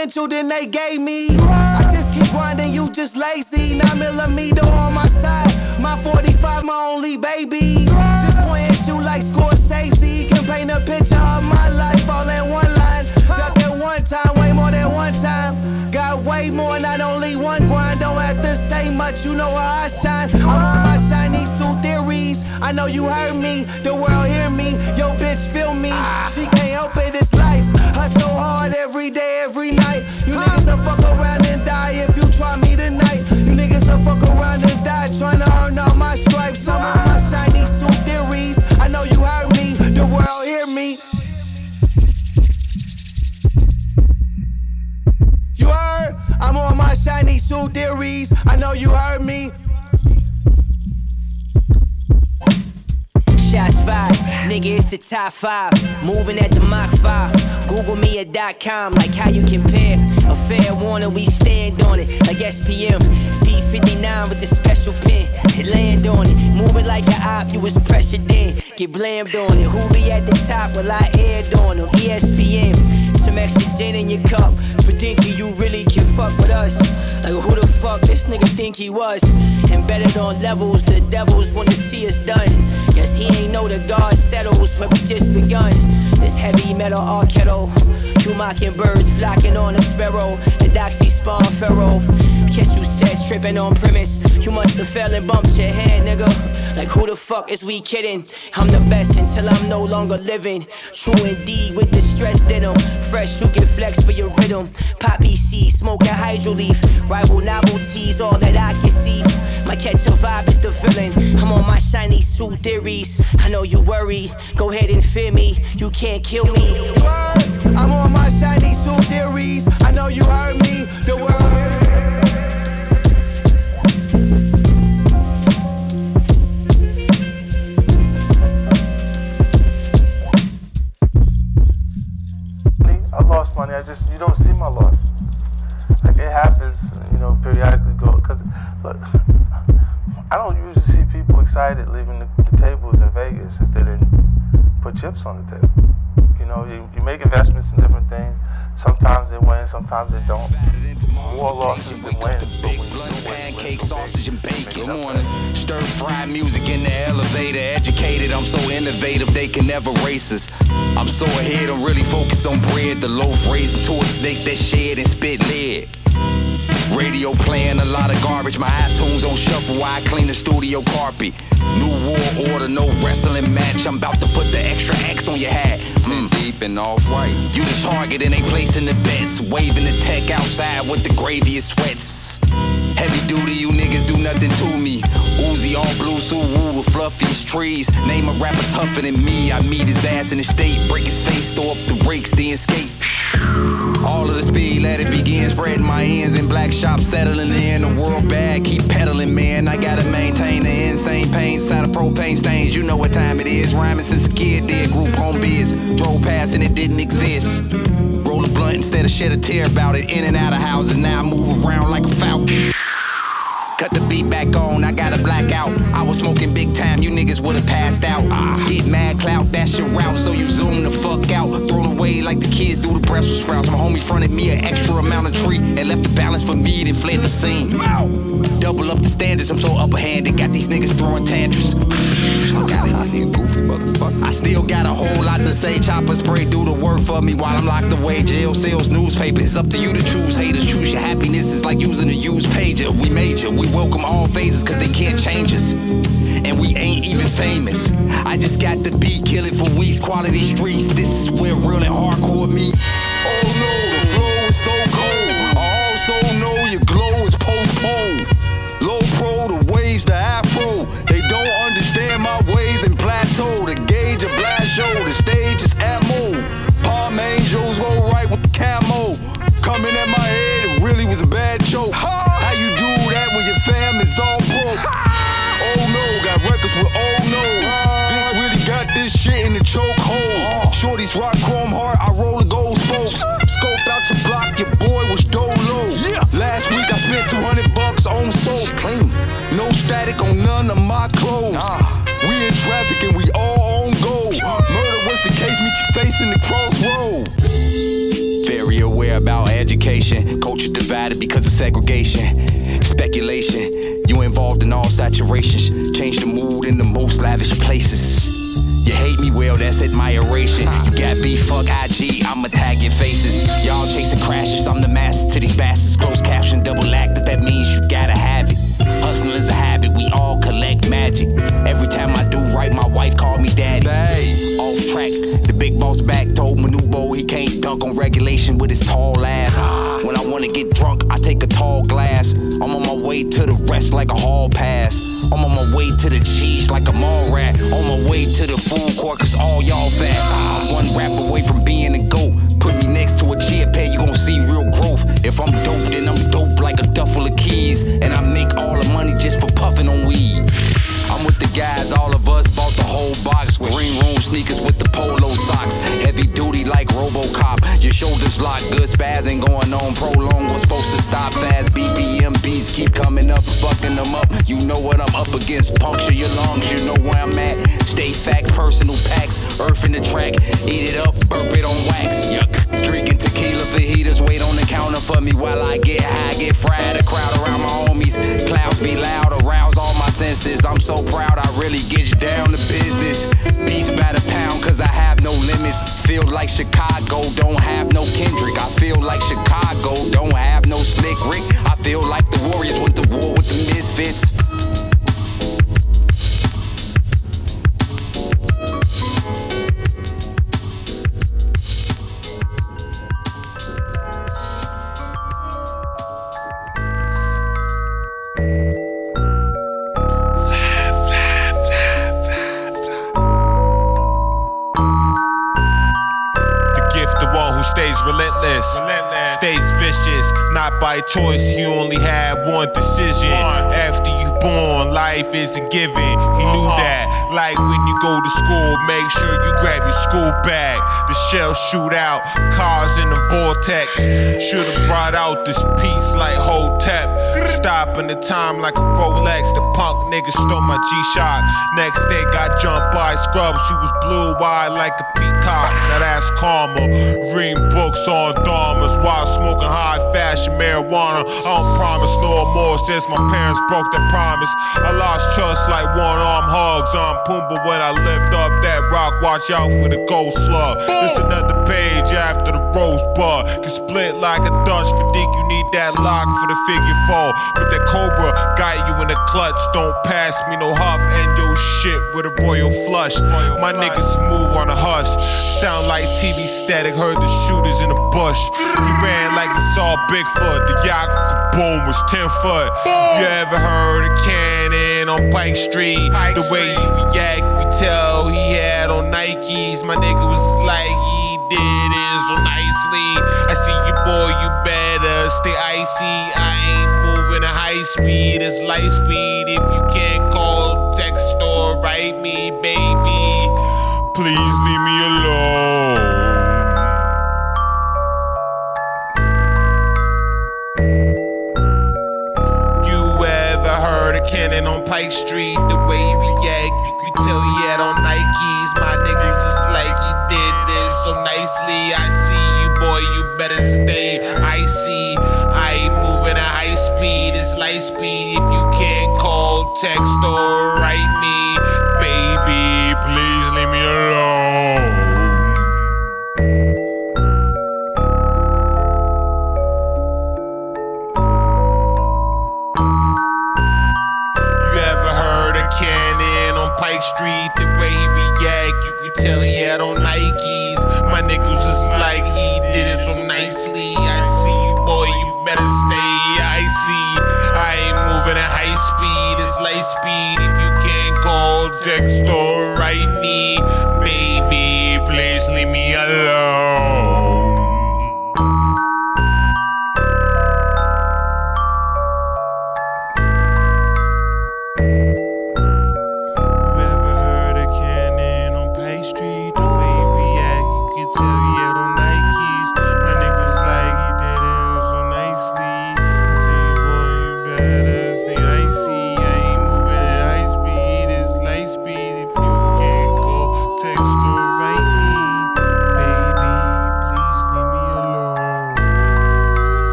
Potential than they gave me. I just keep grinding, you just lazy. Nine millimeter on my side. My 45, my only baby. Just point at you like Scorsese. Can paint a picture of my life all in one line. Got that one time, way more than one time. Got way more, not only one grind. Don't have to say much, you know how I shine. I'm on my shiny suit theories. I know you heard me, the world hear me. Yo, bitch, feel me. She can't help it, it's. Hustle hard every day, every night. You niggas will fuck around and die if you try me tonight. You niggas will fuck around and die trying to earn all my stripes. I'm on my shiny suit theories. I know you heard me, the world hear me. You heard? I'm on my shiny suit theories. I know you heard me. Shots nigga, it's the top five. Moving at the Mach 5. Google me at dot com, like how you compare. A fair warning, we stand on it, like SPM. Feet 59 with the special pin, and land on it. Moving like an op, you was pressured in. Get blamed on it. Who be at the top? Well, I aired on them. ESPN. Some extra gin in your cup for thinking you really can fuck with us. Like who the fuck this nigga think he was? Embedded on levels, the devils wanna see us done. Guess he ain't know the God settles where we just begun. This heavy metal arketo, two mockingbirds flocking on a sparrow. The doxy spawn pharaoh. Catch you set tripping on premise. You must have fell and bumped your head, nigga. Like who the fuck is we kidding? I'm the best until I'm no longer living. True indeed with the stress denim. Fresh, you can flex for your rhythm. Poppy seed, smoke a hydro leaf. Rival novelties, all that I can see. My catch a vibe is the villain. I'm on my shiny suit theories. I know you worry. Go ahead and fear me. You can't kill me. I'm on my shiny suit theories. I know you heard me. The world. I lost money. I just you don't see my loss. Like it happens, you know, periodically. Go because look, I don't usually see people excited leaving the, the tables in Vegas if they didn't put chips on the table. You know, you, you make investments in different things. sometimes they win, sometimes they don't. More losses than wins, do win, Pancake, sausage, and bacon. Morning. Stir fry music in the elevator. Educated, I'm so innovative, they can never race us. I'm so ahead, I'm really focused on bread. The loaf raised into a snake that shed and spit lead. Radio playing a lot of garbage. My iTunes on shuffle while I clean the studio carpet. New war order, no wrestling match. I'm about to put the extra X on your hat. Mm, deep and off white. You the target and they placing the bets. Waving the tech outside with the graviest sweats. Heavy duty, you niggas do nothing to me. Uzi all blue, Suwu with fluffiest trees. Name a rapper tougher than me. I meet his ass in the state, break his face, throw up the rakes, then skate. All of the speed, let it begin. Spreading my ends in black shops, settling in the world bad. Keep pedaling, man. I gotta maintain the insane pain. Side of propane stains, you know what time it is. Rhyming since a kid, did group home biz. Drove past and it didn't exist. Roll a blunt instead of shed a tear about it. In and out of houses, now I move around like a falcon. Cut the beat back on, I got a blackout. I was smoking big time, you niggas would've passed out. Ah, get mad clout, that's your route, so you zoom the fuck out. Thrown away like the kids do the Brussels sprouts. My homie fronted me an extra amount of tree and left the balance for me, then fled the scene. Double up the standards, I'm so upper handed. Got these niggas throwing tantrums. Of here, goofy motherfucker. I still got a whole lot to say. Chopper spray do the work for me while I'm locked away. Jail sales, newspapers. It's up to you to choose. Haters choose your happiness. is like using a used pager. We major. We welcome all phases cause they can't change us. And we ain't even famous. I just got the beat killing for weeks. Quality streets. This is where real and hardcore meet. Oh no, the flow is so cold. I also know your glow is postponed. Low pro, the waves, the afro. Shorty's rock chrome heart, I roll a gold spoke. Scope out your block, your boy was dolo. Last week I spent 200 bucks on soap. Clean. No static on none of my clothes. We in traffic and we all on gold. Murder was the case, meet your face in the crossroad. Very aware about education. Culture divided because of segregation. Speculation. You involved in all saturations. Change the mood in the most lavish places. You hate me, well, that's admiration. You got beef, fuck IG, I'ma tag your faces. Y'all chasing crashes, I'm the master to these bastards. Closed caption, double acted, that means you gotta have it. Hustling is a habit, we all collect magic. Every time I do right, my wife call me daddy. Off track, the big boss back told Manute Bol he can't dunk on regulation with his tall ass. When I wanna get drunk, I take a tall glass. I'm on my way to the rest like a hall pass. I'm on my way to the cheese like a mall rat. On my way to the food court, cause all y'all fat. I'm one rap away from being a goat. Put me next to a chia pet, you gon' see real growth. If I'm dope, then I'm dope like a duffel of keys. And I make all the money just for puffing on weed. Guys, all of us bought the whole box. Green room sneakers with the polo socks. Heavy duty like Robocop. Your shoulders locked, good spaz ain't going on. Prolong was supposed to stop fast. BPM beats keep coming up, fucking them up. You know what I'm up against. Puncture your lungs, you know where I'm at. Stay facts, personal packs. Earth in the track, eat it up, burp it on wax. Yuck. Drinking tequila wait on the counter for me while I get high, get fried. A crowd around my homies. Clouds be loud, arouse all my senses. I'm so proud, I really get down to business. Beast by the pound, cause I have no limits. Feel like Chicago, don't have no Kendrick. I feel like Chicago, don't have no Slick Rick. I feel like the Warriors went to war with the Misfits. By choice. you only had one decision. After you born, life isn't given. He knew uh-huh. that. Like when you go to school, make sure you grab your school bag. The shells shoot out, cars in the vortex. Should've brought out this piece like Hotep. Stopping the time like a Rolex. The punk nigga stole my G-Shock. Next day got jumped by scrubs who was blue eyed like a peacock. Now that's karma. Reading books on dharmas while smoking high fashion marijuana. I don't promise no more since my parents broke their promise. I lost trust like one arm hugs on Pumbaa when I lift up that rock. Watch out for the ghost slug. This another page after the rosebud. Can split like a Dutch fatigue. You need that lock for the figure four. But that cobra got you in the clutch. Don't pass me no huff and your shit with a royal flush. My niggas move on a hush. Sound like TV static. Heard the shooters in the bush. He ran like he saw Bigfoot. The yacht boom was 10 foot. You ever heard a cannon on Pike Street? The way he react, we tell he had on Nikes. My nigga was like he did it so nicely. I see you, boy, you better stay icy. I ain't moving at high speed, it's light speed. If you can't call, text, or write me, baby, please leave me alone. On Pike Street? The way he react, you could tell he had on Nikes. My nigga just like he did this so nicely. I see you, boy, you better stay icy. I ain't moving at high speed, it's light speed. If you can't call, text, or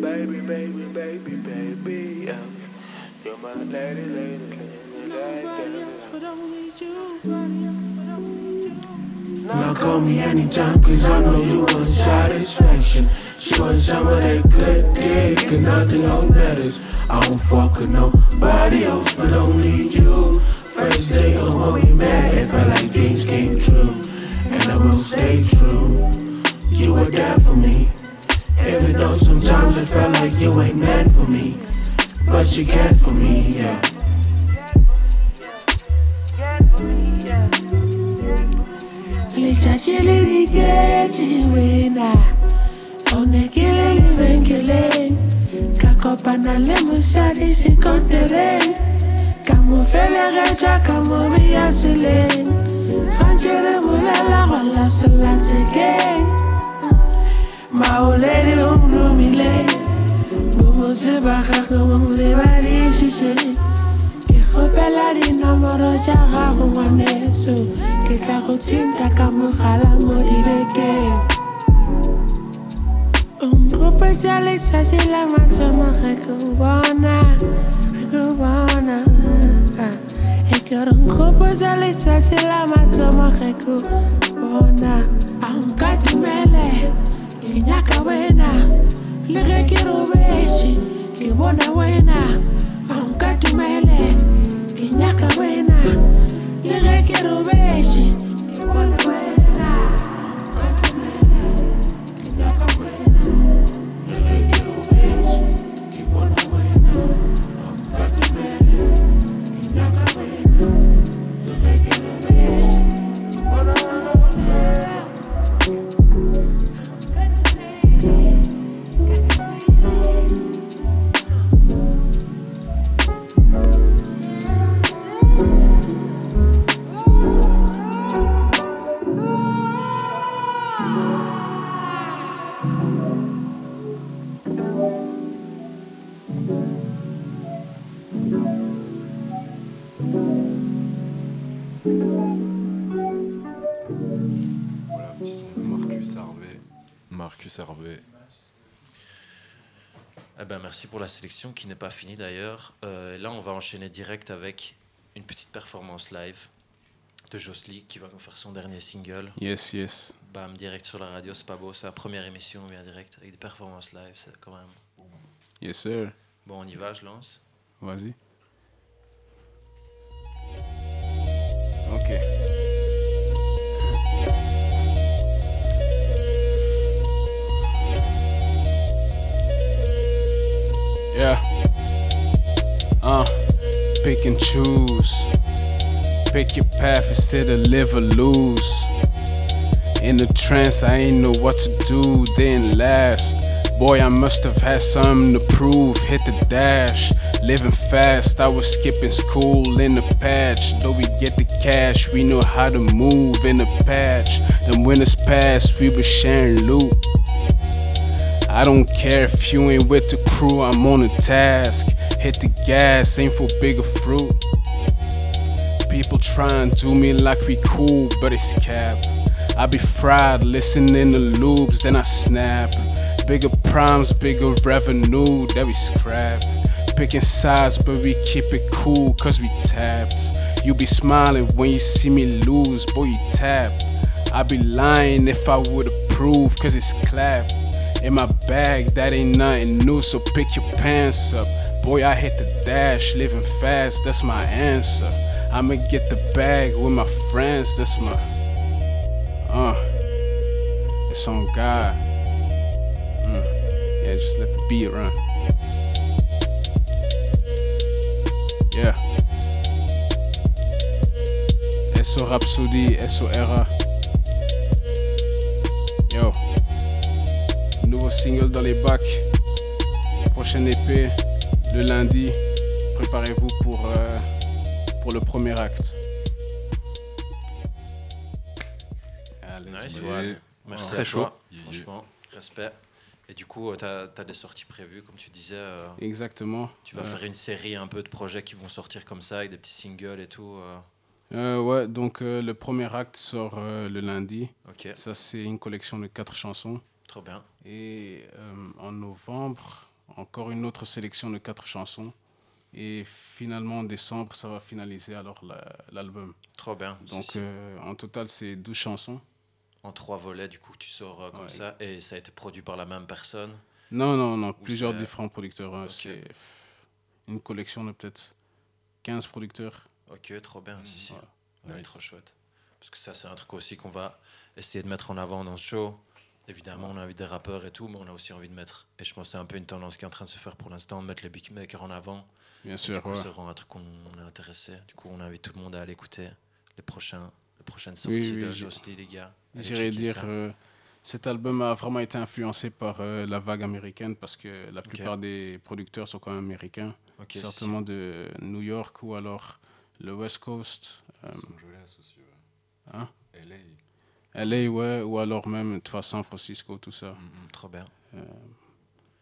baby, baby, baby, baby. Oh, you're my lady, lady, lady, lady. Now call me anytime, cause I know you want satisfaction. She wants some of that good dick and nothing else matters. I don't fuck with nobody else but only you. First day of when we met, it felt like dreams came true. And I will stay true. You were there for me. Though sometimes it felt like you ain't meant for me. But you cared for me, yeah. letsatsi le diketse wena o ne ke le lebenkeleng ka kopana le mosadi sekontereng ka mo felegetša ka mo beya seleng gantši re bolela go lasela tsekeng maoledi o mlomile bo botse ba gagwe bong lebadišiše. Ke kgopela dinomoro tša gago ngwaneso ke tla go thinta ka mogala mo dibekeng. O nkgopetša letšatši la bona bona la bona ke nyaka wena le ge ke robetše ke bona wena a nka dumele ke nyaka wena le ge ke robetše pour la sélection qui n'est pas finie d'ailleurs. Euh, là, on va enchaîner direct avec une petite performance live de Josly qui va nous faire son dernier single. Yes, yes. Bam, direct sur la radio, c'est pas beau. C'est la première émission, bien direct, avec des performances live, c'est quand même. Yes, sir. Bon, on y va, je lance. Vas-y. Ok. Yeah. Uh, pick and choose. Pick your path instead of live or lose. In the trance, I ain't know what to do, didn't last. Boy, I must have had something to prove. Hit the dash, living fast. I was skipping school in the patch. Though we get the cash, we know how to move in the patch. Then when it's past, we were sharing loot. I don't care if you ain't with the crew, I'm on a task. Hit the gas, aim for bigger fruit. People try and do me like we cool, but it's cap. I be fried, listening to loops, then I snap. Bigger primes, bigger revenue that we scrap. Picking sides, but we keep it cool, cause we tapped. You be smiling when you see me lose, boy, you tap. I be lying if I would approve, cause it's clap. In my bag, that ain't nothing new, so pick your pants up. Boy, I hit the dash, living fast, that's my answer. I'ma get the bag with my friends, that's my. Uh, it's on God. Mm. Yeah, just let the beat run. Yeah. SO Rhapsody, SO Era. Nouveau single dans les bacs. Prochaine épée le lundi. Préparez-vous pour, euh, pour le premier acte. Allez, Nice, ouais. Merci Très à chaud. toi, franchement, respect. Et du coup, tu as, des sorties prévues, comme tu disais. euh, Exactement. Tu vas Euh, faire une série un peu de projets qui vont sortir comme ça, avec des petits singles et tout. euh. Euh, ouais, donc euh, le premier acte sort euh, le lundi. Ok. Ça, c'est une collection de quatre chansons. Trop bien. Et euh, en novembre, encore une autre sélection de quatre chansons. Et finalement, en décembre, ça va finaliser alors la- l'album. Trop bien. Donc, euh, en total, c'est 12 chansons. En trois volets, du coup, tu sors euh, comme Ouais. ça. Et ça a été produit par la même personne? Non, non, non, plusieurs différents producteurs. hein. C'est une collection de peut-être 15 producteurs. Ok, trop bien. si, si. voilà. Ouais, Nice. trop chouette. Parce que ça, c'est un truc aussi qu'on va essayer de mettre en avant dans ce show. Évidemment, on invite des rappeurs et tout, mais on a aussi envie de mettre, et je pense que c'est un peu une tendance qui est en train de se faire pour l'instant, de mettre les beatmakers en avant. Bien sûr, Du coup, ouais. c'est vraiment un truc qu'on est intéressé. Du coup, on invite tout le monde à aller écouter les, prochains, les prochaines Oui, sorties oui, de j'ai- Josly, les gars. J'irais dire, euh, cet album a vraiment été influencé par euh, la vague américaine parce que la plupart des producteurs sont quand même américains. Certainement de New York ou alors le West Coast. euh, Los Angeles aussi, ouais. hein? LA. LA, ouais, ou alors même, tu vois, San Francisco, tout ça. Mm, trop bien. Euh,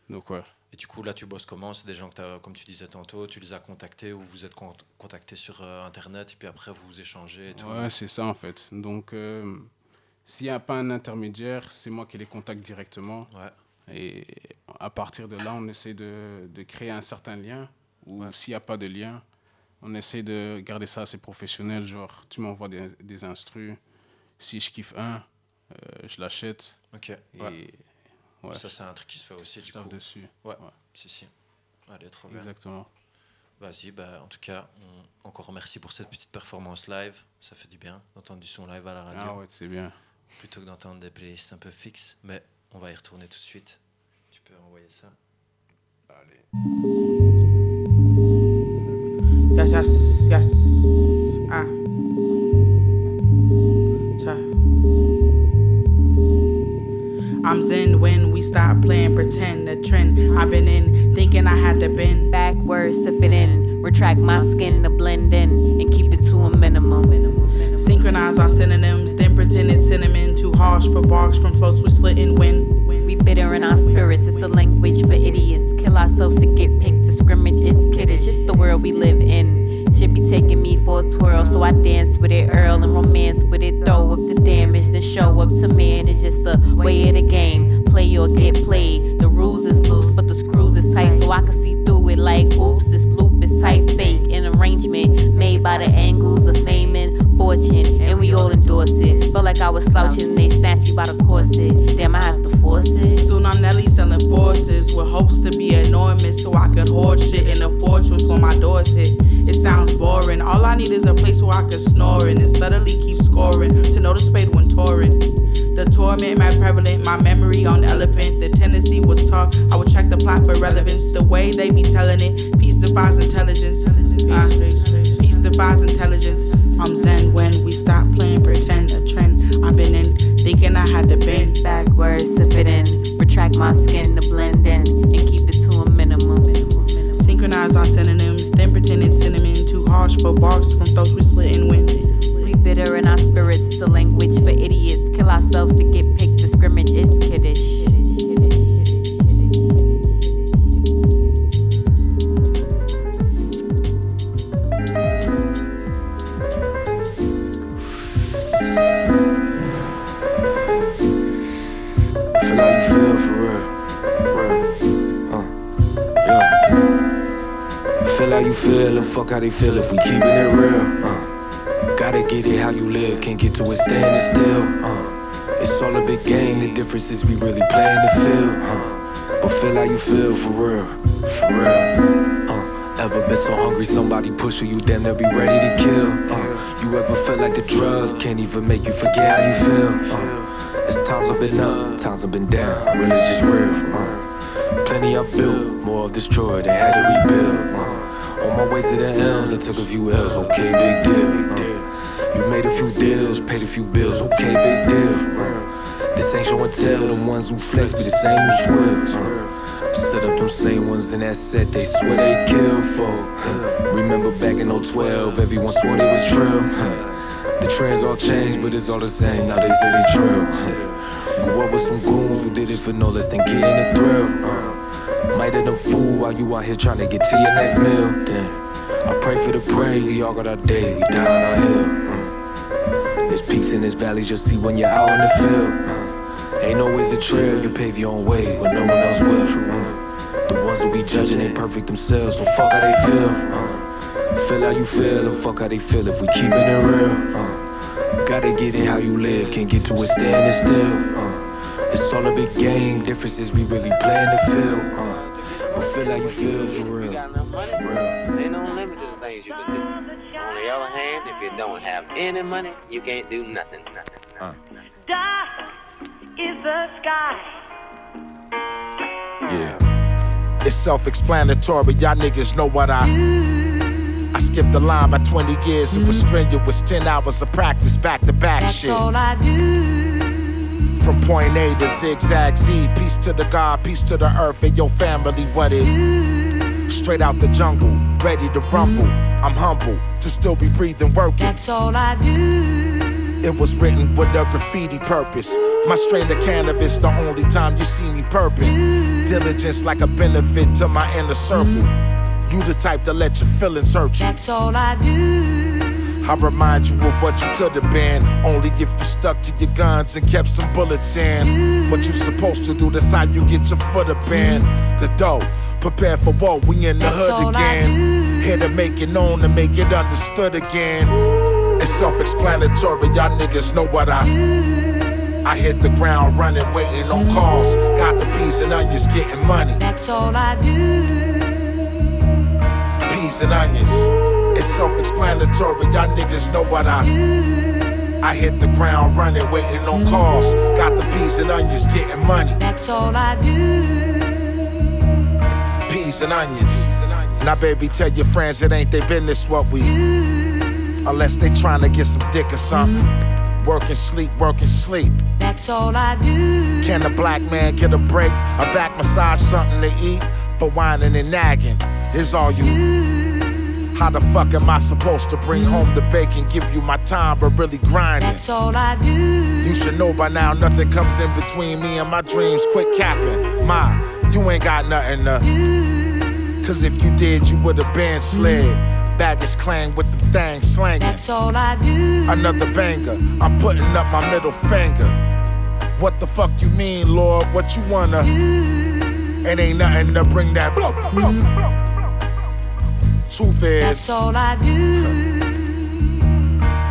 Donc, ouais. Et du coup, là, tu bosses comment? C'est des gens que, t'as- comme tu disais tantôt, tu les as contactés ou vous êtes con- contactés sur euh, Internet et puis après, vous échangez et tout? Ouais, c'est ça en fait. Donc, euh, s'il n'y a pas un intermédiaire, c'est moi qui les contacte directement. Et à partir de là, on essaie de, de créer un certain lien. Ou s'il n'y a pas de lien, on essaie de garder ça assez professionnel. Genre, tu m'envoies des, des instrus. Si je kiffe un, euh, je l'achète. Ok, Et ouais. ouais, Ça, c'est un truc qui se fait aussi, je du coup. dessus. Ouais, si, si. Allez, trop bien. Exactement. Vas-y, bah, en tout cas, on- encore merci pour cette petite performance live. Ça fait du bien d'entendre du son live à la radio. Ah ouais, c'est bien. Plutôt que d'entendre des playlists un peu fixes. Mais on va y retourner tout de suite. Tu peux envoyer ça. Allez. Yes, yes, yes. Ah. I'm zen when we stop playing pretend. The trend I've been in, thinking I had to bend. Backwards to fit in, retract my skin to blend in, and keep it to a minimum. Synchronize our synonyms, then pretend it's cinnamon. Too harsh for barks from floats with slit and wind. We bitter in our spirits, it's a language for idiots. Kill ourselves to get picked, to scrimmage is kiddish. It's just the world we live in. Taking me for a twirl, so I dance with it, Earl, and romance with it. Throw up the damage, then show up to man. It's just the way of the game. Play or get played. The rules is loose, but the screws is tight, so I can see through it like, oops, this loop is tight, fake. An arrangement made by the angles of fame and fortune, and we all endorse it. Felt like I was slouching, and they snatched me by the corset. Damn, I have to force it. Soon I'm Nelly selling forces with hopes to be enormous so I could hoard shit in a fortress when my doors hit. It sounds boring. All I need is a place where I can snore and it subtly keeps scoring to know the spade when touring. The torment, my prevalent, my memory on elephant. The tendency was taught I would check the plot for relevance. The way they be telling it, peace defies intelligence. Ah, peace defies intelligence. I'm zen when we stop playing pretend. A trend I've been in, thinking I had to bend. Backwards to fit in, retract my skin to blend in, and keep it to a minimum. Synchronize our synonyms, then pretend it's cinnamon. Too harsh for barks from those we slit and wind. We bitter in our spirits, it's a language for idiots. Kill ourselves to get Feel and fuck how they feel if we keeping it real. Uh. Gotta get it how you live, can't get to it standing still. Uh. It's all a big game, the difference is we really playing the field. Uh. But feel how you feel for real. For real. Uh. Ever been so hungry, somebody push you, damn near be ready to kill. Uh. You ever felt like the drugs can't even make you forget how you feel? Uh. Times have been up, times have been down, real is just real. Uh. Plenty I built, more of destroyed, they had to rebuild. Uh. On my way to the M's, I took a few L's, okay, big deal. Uh. You made a few deals, paid a few bills, okay, big deal. Uh. This ain't show and tell, the ones who flex be the same who swills. Uh. Set up them same ones in that set, they swear they kill for. Uh. Remember back in 012, everyone swore they was true. Uh. The trends all changed, but it's all the same. Now they say they trill. Uh, Grew up with some goons who did it for no less than getting a thrill. Might end fool while you out here trying to get to your next meal. Damn, I pray for the prey. We all got our day, we on our hill. Uh, there's peaks in this valley, you'll see when you're out in the field. Uh, ain't always a trail, you pave your own way when no one else will. Uh, the ones who be judging ain't perfect themselves, so fuck how they feel. Uh, Feel how you feel and fuck how they feel if we keepin' it real. Gotta get it how you live, can't get to it standing still. It's all a big game, differences we really playing to. Uh, but feel how you feel for real. For real. Ain't no limit to the things you can do. On the other hand, if you don't have any money, you can't do nothing. Uh. nothing. Dark is the sky. Yeah. It's self explanatory, y'all niggas know what I. I skipped the line by 20 years, it was mm. strenuous 10 hours of practice, back to back That's shit. all I do. From point A to zigzag Z, peace to the God, peace to the earth, and your family, what it. Straight out the jungle, ready to rumble. I'm humble to still be breathing, working. That's all I do. It was written with a graffiti purpose. My strain of cannabis, the only time you see me purping. Diligence like a benefit to my inner circle. You the type to let your feelings hurt you. That's all I do. I remind you of what you could have been. Only if you stuck to your guns and kept some bullets in. What you supposed to do, that's how you get your foot up in. The dough, prepare for war, we in the That's hood again. Here to make it known, to make it understood again. It's self explanatory, y'all niggas know what I I hit the ground running, waiting on calls. Got the peas and onions, getting money. That's all I do. Peas and onions. It's self explanatory, y'all niggas know what I I hit the ground running, waiting on calls. Got the peas and onions, getting money. That's all I do. Peas and onions. Now, baby, tell your friends it ain't their business what we. do. Unless they trying to get some dick or something. Mm-hmm. Work and sleep, work and sleep. That's all I do. Can a black man get a break? A back massage, something to eat? But whining and nagging is all you. How the fuck am I supposed to bring home the bacon, give you my time, but really grinding? That's all I do. You should know by now nothing comes in between me and my dreams. Quit capping. Ma, you ain't got nothing to. Cause if you did, you would've been slid. Baggage clang with them things slanging. That's all I do. Another banger. I'm putting up my middle finger. What the fuck you mean, Lord? What you wanna? It ain't nothing to bring that blow. blow, blow, blow. Truth is, That's all I do.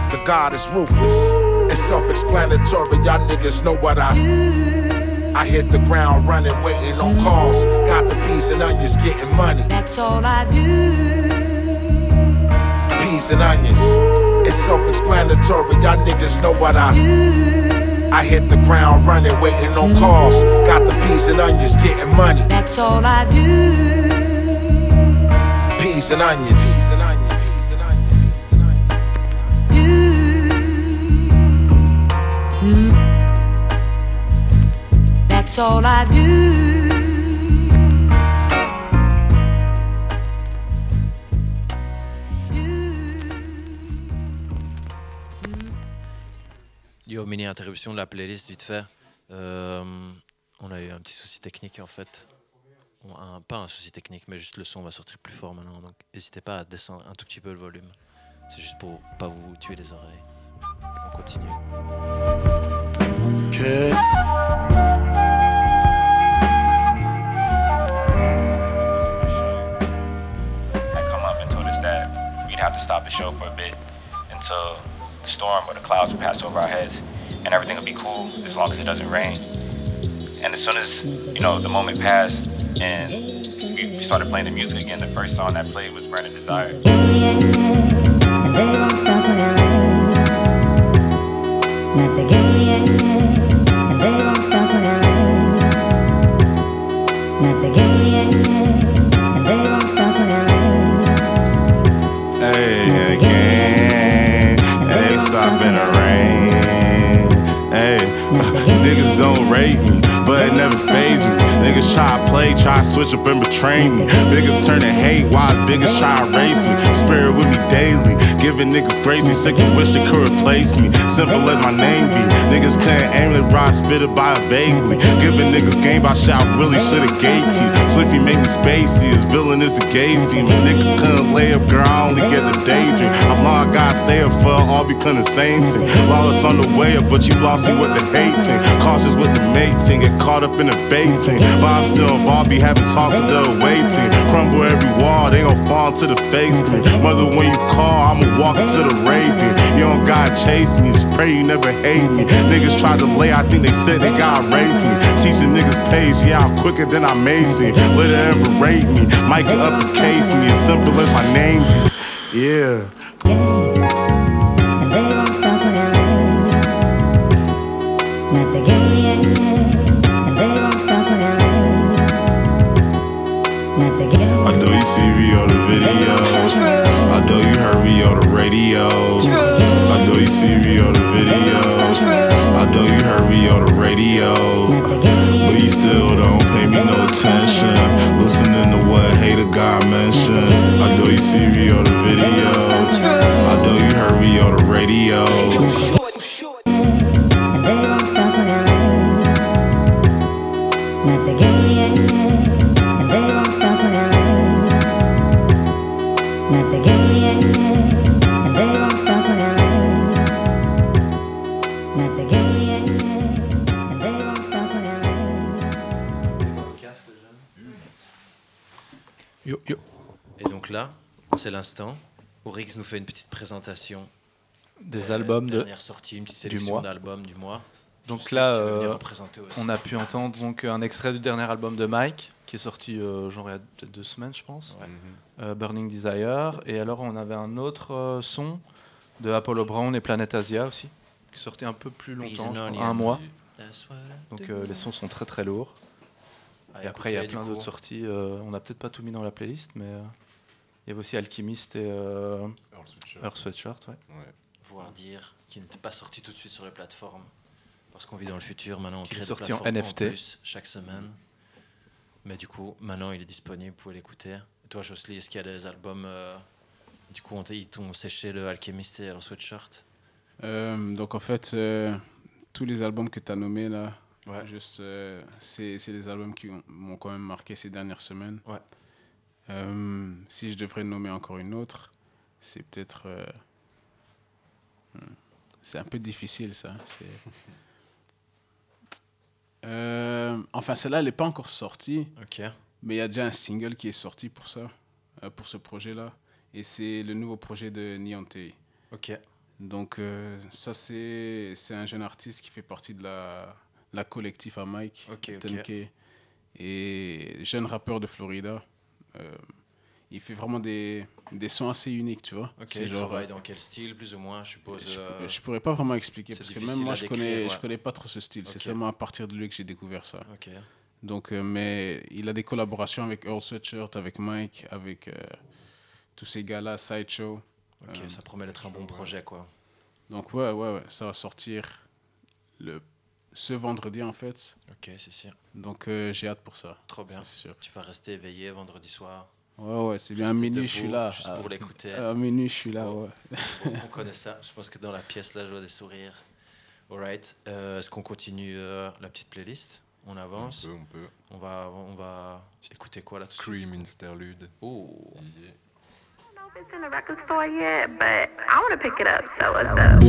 the God is ruthless. It's self-explanatory. Y'all niggas know what I. do. I hit the ground running, waiting on calls. Got the peas and onions, getting money. That's all I do. Peas and onions. It's self-explanatory. Y'all niggas know what I. do. I hit the ground running, waiting on calls. Got the peas and onions, getting money. That's all I do. Peas and onions. That's all I do. Yo, mini interruption de la playlist vite fait. Euh, on a eu un petit souci technique en fait. On- un- pas un souci technique, mais juste le son va sortir plus fort maintenant. Donc n'hésitez pas à descendre un tout petit peu le volume. C'est juste pour pas vous tuer les oreilles. On continue. we'd have to stop the show for a bit until the storm or the clouds would pass over our heads and everything would be cool as long as it doesn't rain. And as soon as, you know, the moment passed and we, started playing the music again, the first song that played was Burning Desire. And they won't stop when it rains. Not the game, and they won't stop when it rains. Not the game, and they won't stop when it rains. Hey, again, hey, stop in the rain. Hey, niggas don't rate me, but it never phase me. Niggas try to play, try to switch up and betray me. Niggas turn to hate, why biggest try to race me. Spirit with me daily, giving niggas crazy, sick and wish they could replace me. Simple as my name be. Niggas couldn't aim it right, spit it by a vaguely. Giving niggas game by shot, really should've you. Sliffy make me spacey, his villain is the gay female. Nigga couldn't lay up, girl, I only get the daydream. How long I gotta stay up for, all become the same thing. Lawless on the way up, but you lost me with the hating. Cautious with the mating, get caught up in the baiting. But I'm still involved, be having talks with the away team. Crumble every wall, they gon' fall into the face. Mother, when you call, I'ma walk into the raving. You don't gotta chase me, just pray you never hate me. Niggas try to lay, I think they said they gotta raise me. Teaching niggas pace, yeah, I'm quicker than I'm Mason. Let her ever rate me, Mike uppercase me, as simple as my name. Yeah. Me on the video. I know you heard me on the radio. I know you see me on the video. I know you heard me on the radio. But you still don't pay me no attention. Listening to what hater God mentioned. I know you see me on the c'est l'instant où Rix nous fait une petite présentation Des albums de- dernière sortie, une petite du sélection mois. d'albums du mois. Donc là, si euh, on a pu entendre donc un extrait du dernier album de Mike, qui est sorti euh, genre il y a deux semaines, je pense. Euh, Burning Desire. Et alors on avait un autre euh, son de Apollo Brown et Planet Asia aussi, qui sortait un peu plus longtemps, je crois, Onion. un mois. Donc do. euh, les sons sont très très lourds. À et après il y a plein d'autres sorties. euh, on n'a peut-être pas tout mis dans la playlist, mais euh, y avait aussi Alchemist et euh, Earl Sweatshirt. Earl Sweatshirt, ouais. Voire dire qui n'est pas sorti tout de suite sur les plateformes. Parce qu'on vit dans le futur, maintenant on Qui crée est des sorti en NFT. plus chaque semaine. Mais du coup, maintenant il est disponible, vous pouvez l'écouter. Toi, Jocely, est-ce qu'il y a des albums euh, Du coup, on ils t'ont séché le Alchemist et Earl Sweatshirt? Euh, donc en fait, euh, tous les albums que tu as nommés là, Ouais. juste, euh, c'est c'est des albums qui ont- m'ont quand même marqué ces dernières semaines. Ouais. Euh, si je devrais nommer encore une autre, c'est peut-être... euh, hmm, c'est un peu difficile ça. Euh, enfin, celle-là, elle n'est pas encore sortie. Mais il y a déjà un single qui est sorti pour ça, pour ce projet-là. Et c'est le nouveau projet de Niante. Ok. Donc, ça, c'est c'est un jeune artiste qui fait partie de la, la collectif à Mike, Ok, ok. 10K, et jeune rappeur de Florida. Euh, il fait vraiment des, des sons assez uniques, tu vois. Ok, C'est il genre, travaille euh, dans quel style, plus ou moins, je suppose je, euh, pourrais- je pourrais pas vraiment expliquer parce que même moi je connais ouais. je connais pas trop ce style. C'est seulement à partir de lui que j'ai découvert ça. Ok. Donc euh, mais il a des collaborations avec Earl Sweatshirt, avec Mike, avec euh, tous ces gars-là, Sideshow. Ok, Euh, ça promet d'être un bon projet, quoi. Donc ouais ouais ouais, ça va sortir le ce vendredi en fait. Ok, c'est sûr. Donc euh, j'ai hâte pour ça. Trop bien. C'est sûr. Tu vas rester éveillé vendredi soir. Ouais ouais, c'est bien à minuit je suis là. Juste pour l'écouter. À minuit je suis là ouais. Bon, on connaît ça. Je pense que dans la pièce, là, je vois des sourires. Alright. Euh, Est-ce qu'on continue euh, la petite playlist? On avance On peut, on peut. On va, on va écouter quoi là tout de suite? Cream Interlude. Oh. Yeah. It's in the record store yet, but I want to pick it up. So let's go.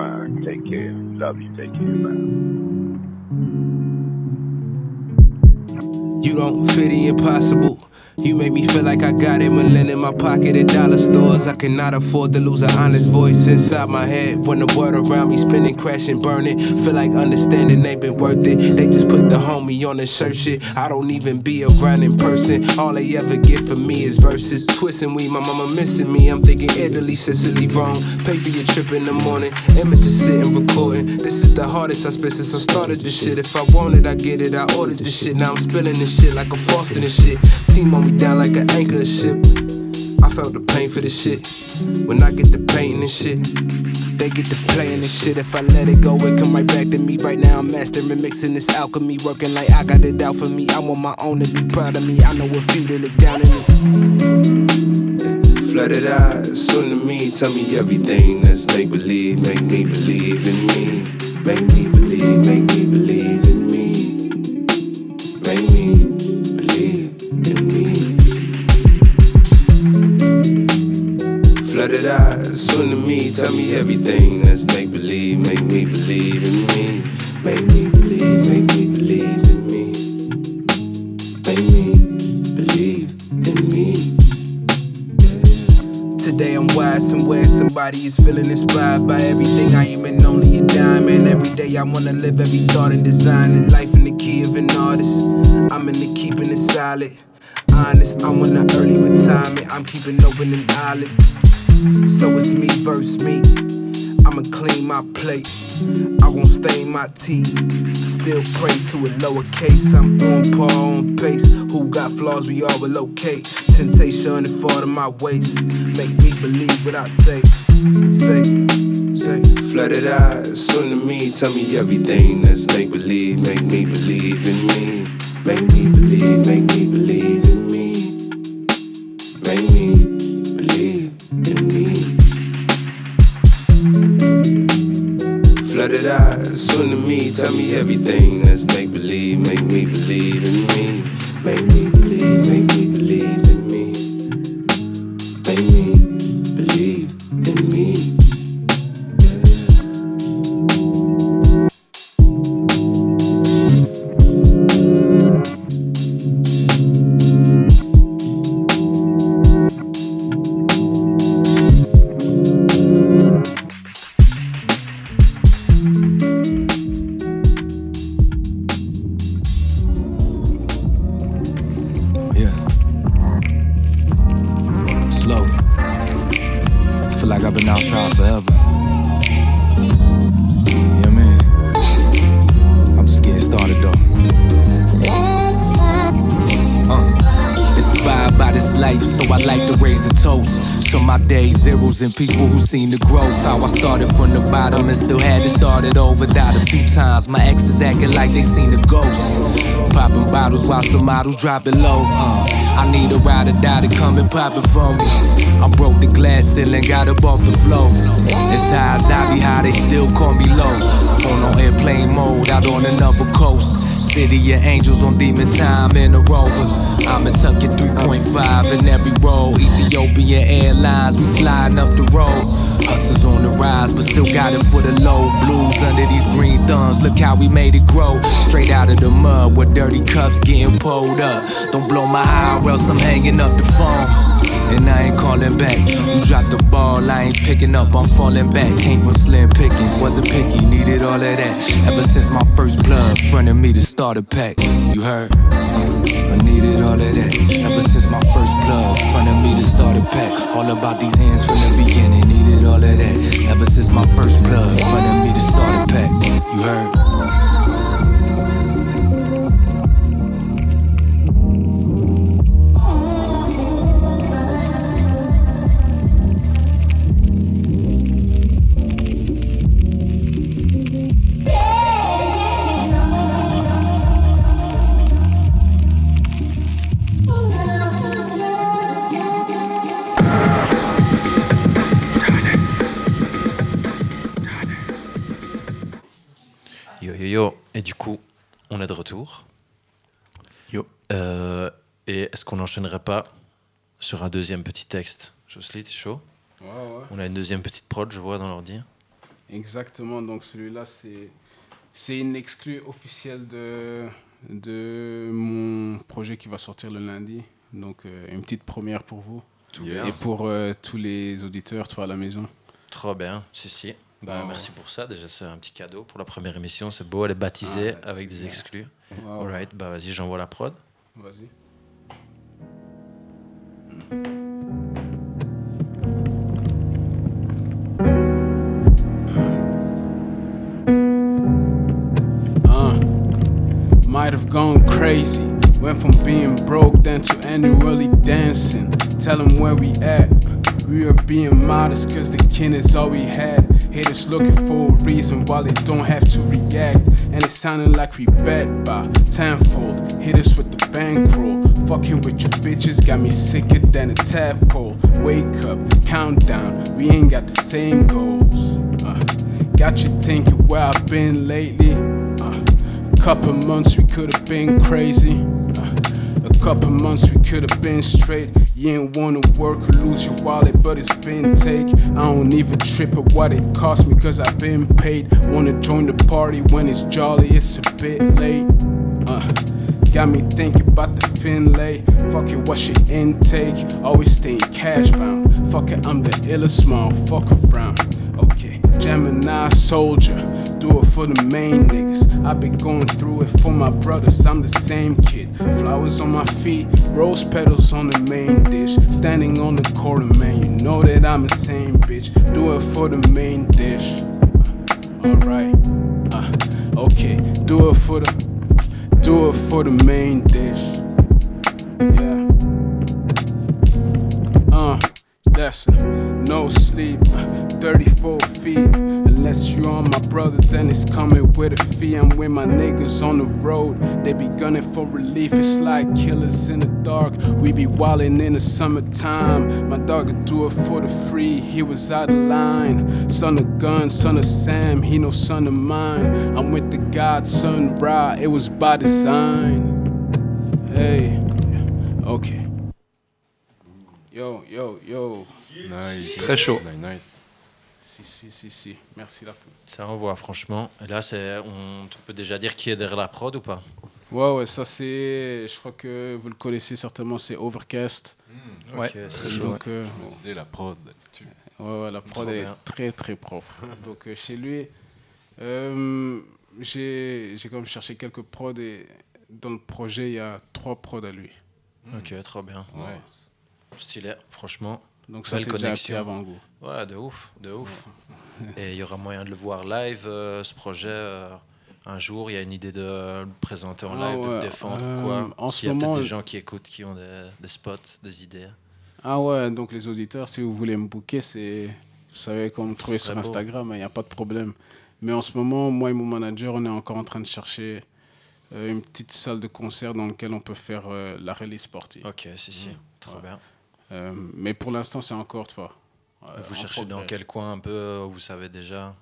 Fine. Take care. Love you. Take care, man. You don't fit the impossible. You make me feel like I got it, Malin in my pocket at dollar stores. I cannot afford to lose an honest voice inside my head. When the world around me spinning, crashing, burning. Feel like understanding ain't been worth it. They just put the homie on the shirt shit. I don't even be around in person. All they ever get from me is verses. Twisting we, my mama missing me. I'm thinking Italy, Sicily, wrong. Pay for your trip in the morning. Images sitting recording. This is the hardest I spent since I started this shit. If I want it, I get it. I ordered this shit. Now I'm spilling this shit like a faucet and shit. Team on me down like an anchor ship. I felt the pain for this shit. When I get the pain and shit, they get the playing this shit. If I let it go, it come right back to me. Right now, I'm mastering, mixing this alchemy, working like I got it out for me. I want my own to be proud of me. I know a few that look down at me. Flooded eyes, soon to me, tell me everything that's make believe, make me believe in me, make me believe, make me tell me everything that's make believe, make me believe in me, make me believe, make me believe in me, make me believe in me. Today I'm wise somewhere somebody is feeling inspired by everything I am and only a diamond. Every day I wanna live every thought and design it. Life in the key of an artist. I'm in the keeping it solid. Honest, I'm want an early retirement. I'm keeping open an eyelid. So it's me versus me. I'ma clean my plate. I won't stain my teeth. Still pray to a lowercase. I'm on par, on pace. Who got flaws? We all will locate. Temptation to fall to my waist. Make me believe what I say. Say, say. Flooded eyes, soon to me. Tell me everything that's make believe. Make me believe in me. Make me believe, make me believe tell me everything and people who seen the growth. How I started from the bottom and still had to start it over. Died a few times. My exes acting like they seen a ghost. Popping bottles while some models drop it low. Uh, I need a ride or die to come and pop it for me. I broke the glass ceiling, got up off the floor. It's high as I be high, they still call me low. Phone on airplane mode, out on another coast. City of angels on demon time in a rover. I'ma tuck it 3.5 in every row. Ethiopian Airlines, we flying up the road. Hustlers on the rise, but still got it for the low. Blues under these green thumbs, look how we made it grow. Straight out of the mud with dirty cups getting pulled up. Don't blow my high, or else I'm hanging up the phone. And I ain't calling back. You dropped the ball, I ain't picking up, I'm falling back. Came from slim pickings, wasn't picky, needed all of that. Ever since my first blood, fronted me to start a pack. You heard? I needed all of that. Ever since my first blood, fronted me to start a pack. All about these hands from the beginning, needed all of that. Ever since my first blood, fronted me to start a pack. You heard? Et du coup, on est de retour. Yo. Euh, Et est-ce qu'on n'enchaînerait pas sur un deuxième petit texte? Jocelyne, t'es chaud? Ouais, ouais. On a une deuxième petite prod, je vois, dans l'ordi. Exactement, donc celui-là, c'est, c'est une exclue officielle de, de mon projet qui va sortir le lundi. Donc euh, une petite première pour vous. Tout Et bien. pour euh, tous les auditeurs, toi à la maison. Trop bien, si, si. Bah, merci pour ça. Déjà, c'est un petit cadeau pour la première émission. C'est beau, elle est baptisée Ah, avec des exclus. Ouais. Alright, bah vas-y, j'envoie la prod. Vas-y. Uh, might have gone crazy. Went from being broke then to annually dancing. Tell them where we at. We were being modest cause the kin is all we had. Haters looking for a reason why they don't have to react. And it sounded like we bet by tenfold. Hit us with the bankroll. Fucking with your bitches got me sicker than a tadpole. Wake up, countdown. We ain't got the same goals. Uh, got you thinking where I've been lately. Uh, a couple months we could have been crazy. Uh, couple months we could have been straight. You ain't wanna work or lose your wallet, but it's been take. I don't even trip at what it cost me, cause I've been paid. Wanna join the party when it's jolly, it's a bit late. Uh, got me thinking about the Finlay. Fuck it, what's your intake? Always staying cash bound. Fuck it, I'm the illest motherfucker around. Okay, Gemini soldier, do it for the main niggas. I've been going through it for my brothers, I'm the same kid. Flowers on my feet, rose petals on the main dish. Standing on the corner, man, you know that I'm the same bitch. Do it for the main dish. Alright, uh, okay, do it for the, do it for the main dish. Yeah. Uh, that's. No sleep, 34 feet. Unless you on my brother, then it's coming with a fee. I'm with my niggas on the road. They be gunning for relief. It's like killers in the dark. We be wildin' in the summertime. My dog would do it for the free. He was out of line. Son of gun, son of Sam. He no son of mine. I'm with the godson, Ra. It was by design. Hey, okay. Yo, yo, yo. Nice. Très chaud. Nice, nice. Si, si, si, si. Merci la fou. Ça envoie, franchement. Et là, c'est, on peut déjà dire qui est derrière la prod ou pas? Ouais, ouais, ça c'est. Je crois que vous le connaissez certainement, c'est Overcast. ok, Ouais. c'est chaud, Donc, euh, Je me disais, la prod là-dessus. Ouais, ouais, la prod Trop est bien. très, très propre. Donc, euh, chez lui, euh, j'ai j'ai quand même cherché quelques prods et dans le projet, il y a trois prods à lui. Ok, trop bien. Ouais. Stylé, franchement. Donc ça, c'est connexion. petit avant-goût. Ouais, de ouf, de ouf. Et il y aura moyen de le voir live, euh, ce projet. euh, un jour, il y a une idée de le présenter en Ah live, de ouais, le défendre euh, quoi. en ce S'il y a peut-être des gens qui écoutent, qui ont des, des spots, des idées. Ah ouais, donc les auditeurs, si vous voulez me booker, c'est, vous savez comment me trouver sur. Instagram, il n'y a pas de problème. Mais en ce moment, moi et mon manager, on est encore en train de chercher une petite salle de concert dans laquelle on peut faire la release party. Ok, si, si, trop bien. Euh, mais pour l'instant, c'est encore, tu vois. euh, vous en cherchez dans quel coin un peu, euh, vous savez déjà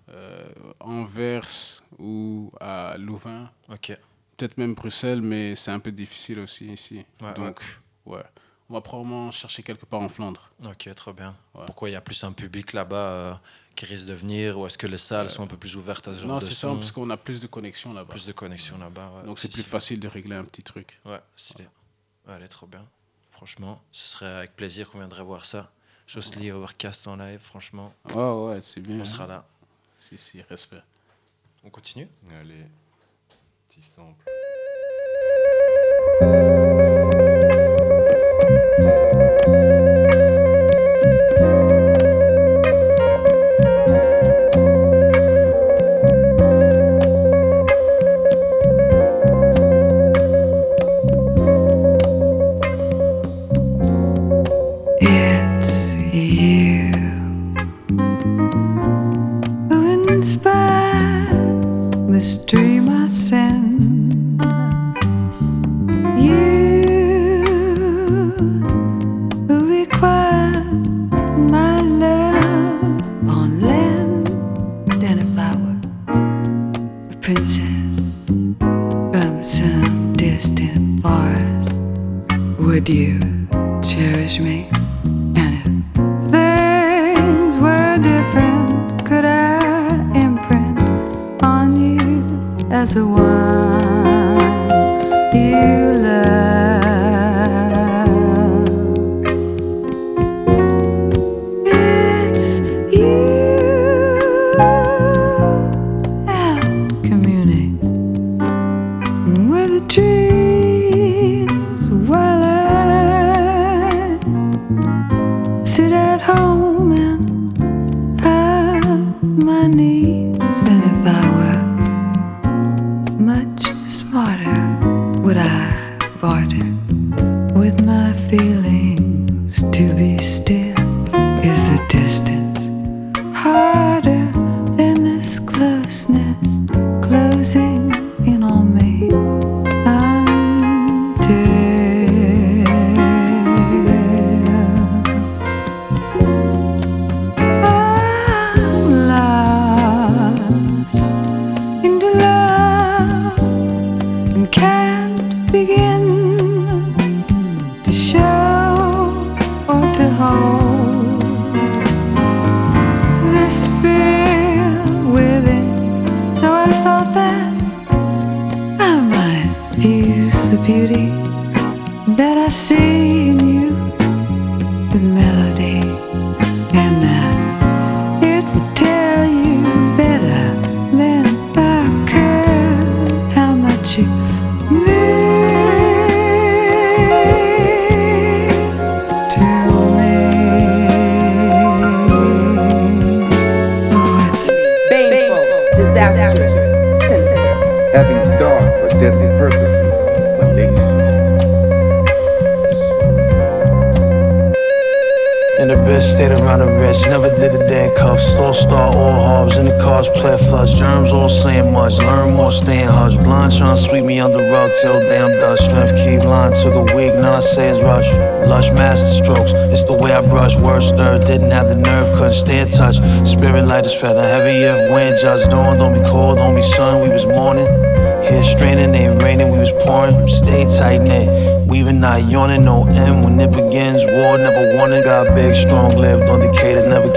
Anvers ou à Louvain. Ok. Peut-être même Bruxelles, mais c'est un peu difficile aussi ici. Ouais, Donc, ouais. On va probablement chercher quelque part en Flandre. Ok, trop bien. Pourquoi il y a plus un public là-bas qui risque de venir ou est-ce que les salles sont un peu plus ouvertes à ce genre Non, de c'est ça, parce qu'on a plus de connexions là-bas. Plus de connexions là-bas. ouais. Donc c'est plus facile de régler un petit truc. Ouais, stylé. Ouais, est trop bien. Franchement, ce serait avec plaisir qu'on viendrait voir ça. Jocely Overcast en live, franchement. Ouais, ouais, c'est bien. On sera là. Si, si, respect. On continue? Allez, petit sample.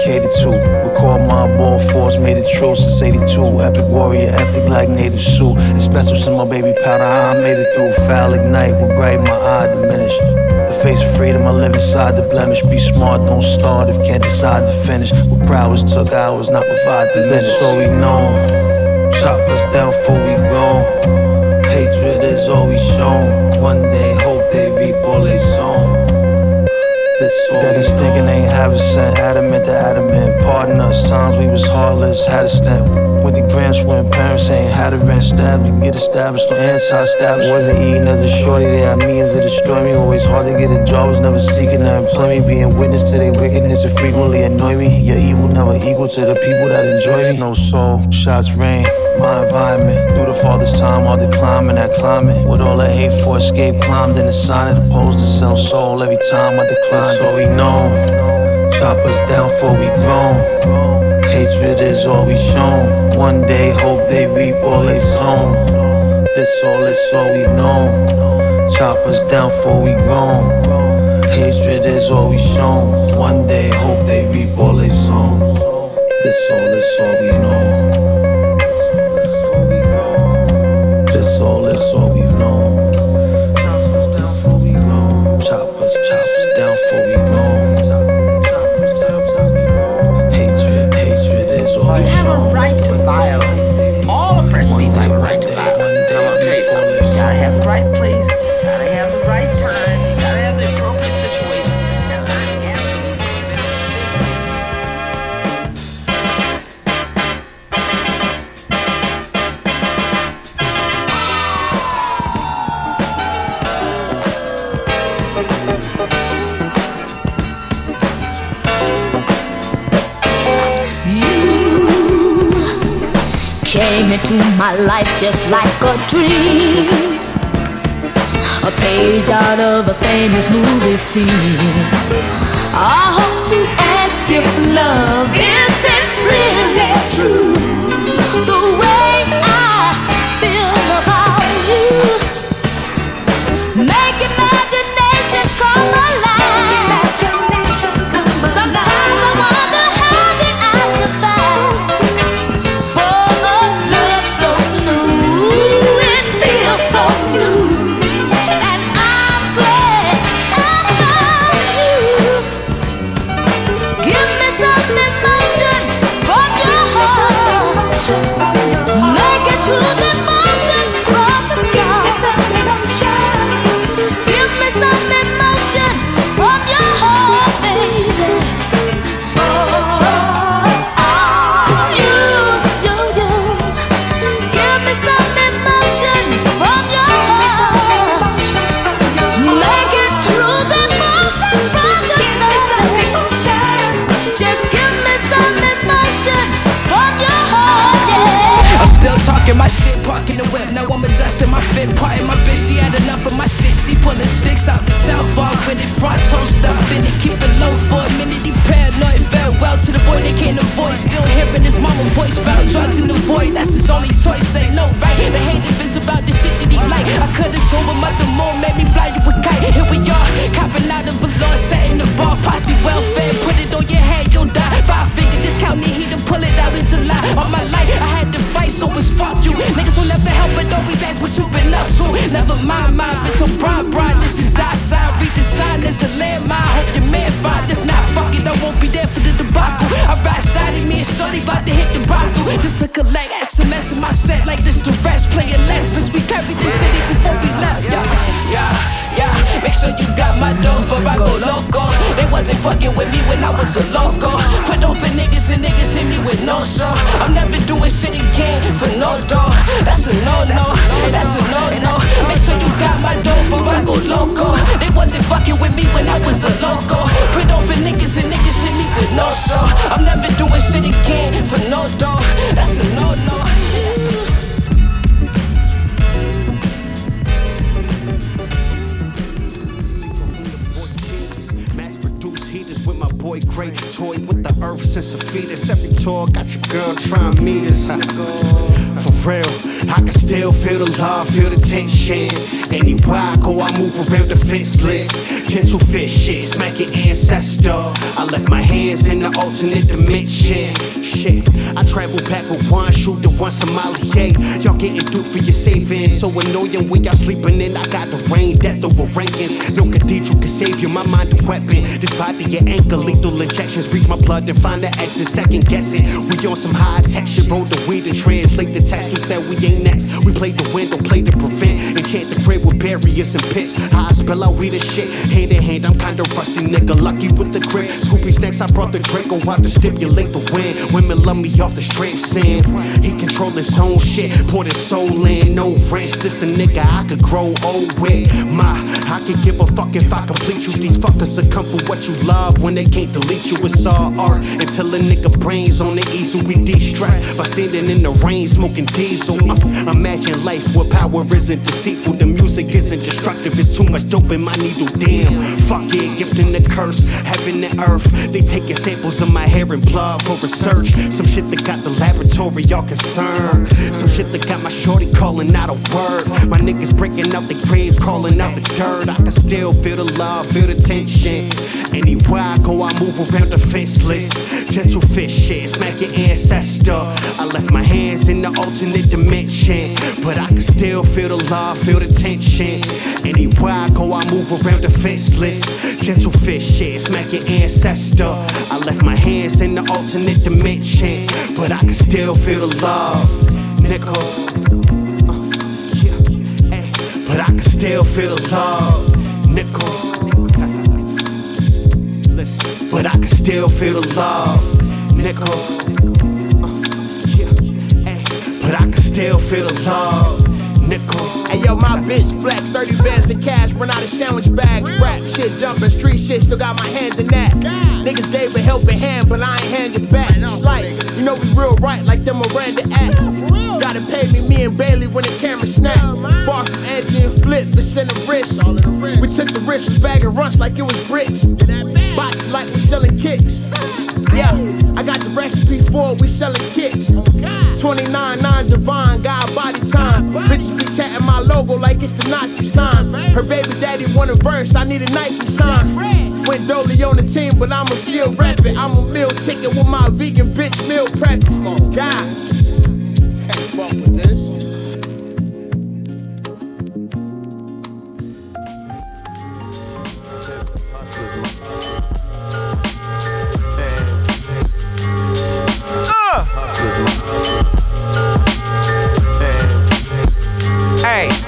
Catered to. Record my ball force, made it true since 82. Epic warrior, ethic like native suit. Sioux. special since my baby powder, I made it through. Foul ignite, with bright, my eye diminish. The face of freedom, I live inside the blemish. Be smart, don't start if can't decide to finish. What prowess took hours, not provide the limits. So we know. Chop us down before we gone. Hatred is always shown. One day, hope they reap all they sown. That is thinking ain't have a cent. Adamant to adamant. Pardon us, times we was heartless. Had a stent with the grants when parents ain't had a rent. Stabbed, you get established on anti-establishment. Whether eating as a shorty, they had means to destroy me. Always hard to get a job, was never seeking to employ me. Being witness to their wickedness, it frequently annoy me. Your evil never equal to the people that enjoy me. No soul, shots rain. My environment, through the farthest time, hard to climb in that climate. With all the hate for escape, climbed in the sign of opposed to sell soul every time I decline. So we know, chop us down before we grown. Hatred is all we shown. One day, hope they reap all they sown. This all, is all we know. Chop us down before we grown. Hatred is all we shown. One day, hope they reap all they sown. This all, is all we know. This all, this all we've known. Life just like a dream. A page out of a famous movie scene. I hope to ask if love isn't Pronto stuffed it, keep it low for a minute. He paranoid, farewell to the boy that came to boy still hearing his mama voice. about drugs in the void, that's his only choice. Ain't no right The hate if it's about the shit that he like. I could've sold him up the moon, made me fly you a kite. Here we are, copping out of Valor, setting the bar. Posse welfare, put it on your head, you'll die. Five figure discount, need he to pull it out in July. All my life, I had to fight, so it's fuck you. Niggas will never help, but always ask what you been up to. Never mind, mind, bitch, I'm Brian, This is outside, read the sign, it's a landmine. Hope your man find. If not, fuck it, I won't be there for the debacle. I ride side me and shorty about to hit the brothel. Just to collect SMS in my set like this the rest. Playing less, bitch, we carried the city before we left. Yeah, yeah, yeah. Make sure you got my dough before I go loco. They wasn't fucking with me when I was a loco. Put on for niggas and niggas hit me with no show. I'm never doing shit again for no dough. That's a no no. That's a no no. Make sure you got my dough before I go loco. They wasn't fucking with me when I was a loco. Put on for niggas and niggas hit me with no show. I'm never doing shit again for no dough. That's a no no. Since a fetus. Every tour got your girl trying me as For real, I can still feel the love, feel the tension. Anywhere I go, I move around the defenseless. Gentle fish shit, smack your ancestor. I left my hands in the alternate dimension. Shit, I travel back with one shooter, one sommelier. Y'all getting duped for your savings. So annoying when y'all sleeping in. I got the rain, death over rankings. No cathedral can save you, my mind a weapon. This body an anchor, lethal injections. Reach my blood and find the exit. Second guessing, we on some high tech shit. Roll the weed and translate the text. Who said we ain't next? We play the window, play to prevent. Enchant the crib with barriers and pits. I spell out weed and shit. Hand in hand, I'm kinda rusty, nigga. Lucky with the grip. Scoopy snacks, I brought the drink. Go out to stipulate the win. Women love me off the straight sand. He control his own shit. Pour his soul in, no wrench. This the nigga I could grow old with. My, I could give a fuck if I complete you. These fuckers succumb for what you love when they can't delete you. It's all art until a nigga brains on the easel. We de-stress by standing in the rain, smoking diesel. Uh, imagine life where power isn't deceitful. The music isn't destructive. Dope in my needle. Damn, fuck it, gifting the curse, heaven and earth. They taking samples of my hair and blood for research. Some shit that got the laboratory all concerned. Some shit that got my shorty calling out a word. My niggas breaking out the graves, crawling out the dirt. I can still feel the love, feel the tension. Anywhere I go, I move around defenseless. Gentle fish shit, smack your ancestor. I left my hands in the alternate dimension. But I can still feel the love, feel the tension. Anywhere I go, I move around defenseless. Gentle fish shit, smack your ancestor. I left my hands in the alternate dimension. But I can still feel the love, nigga. Uh, ay, but I can still feel the love, nigga. But I can still feel the love, nigga. Uh, ay, but I can still feel the love, nigga. Hey yo, my bitch flex, 30 bands of cash, run out of sandwich bags. Rap shit, jumping, street shit, still got my hand in that. Niggas gave a helping hand, but I ain't handed back. It's like, you know we real right, like them Miranda act. Gotta pay me, me and Bailey when the camera snap. Far from edgy and flip, it's in the wrist. We took the risk, was bagging runs like it was bricks. Box like we selling kicks. Yeah, I got the recipe for it, we selling kits. 29, 9 divine, got body time. Bitches be tatting my logo like it's the Nazi sign. Her baby daddy want a verse, I need a Nike sign. Went Dolly on the team, but I'ma still rap it. I'm a meal ticket with my vegan bitch meal prep. Oh God, can't fuck with this.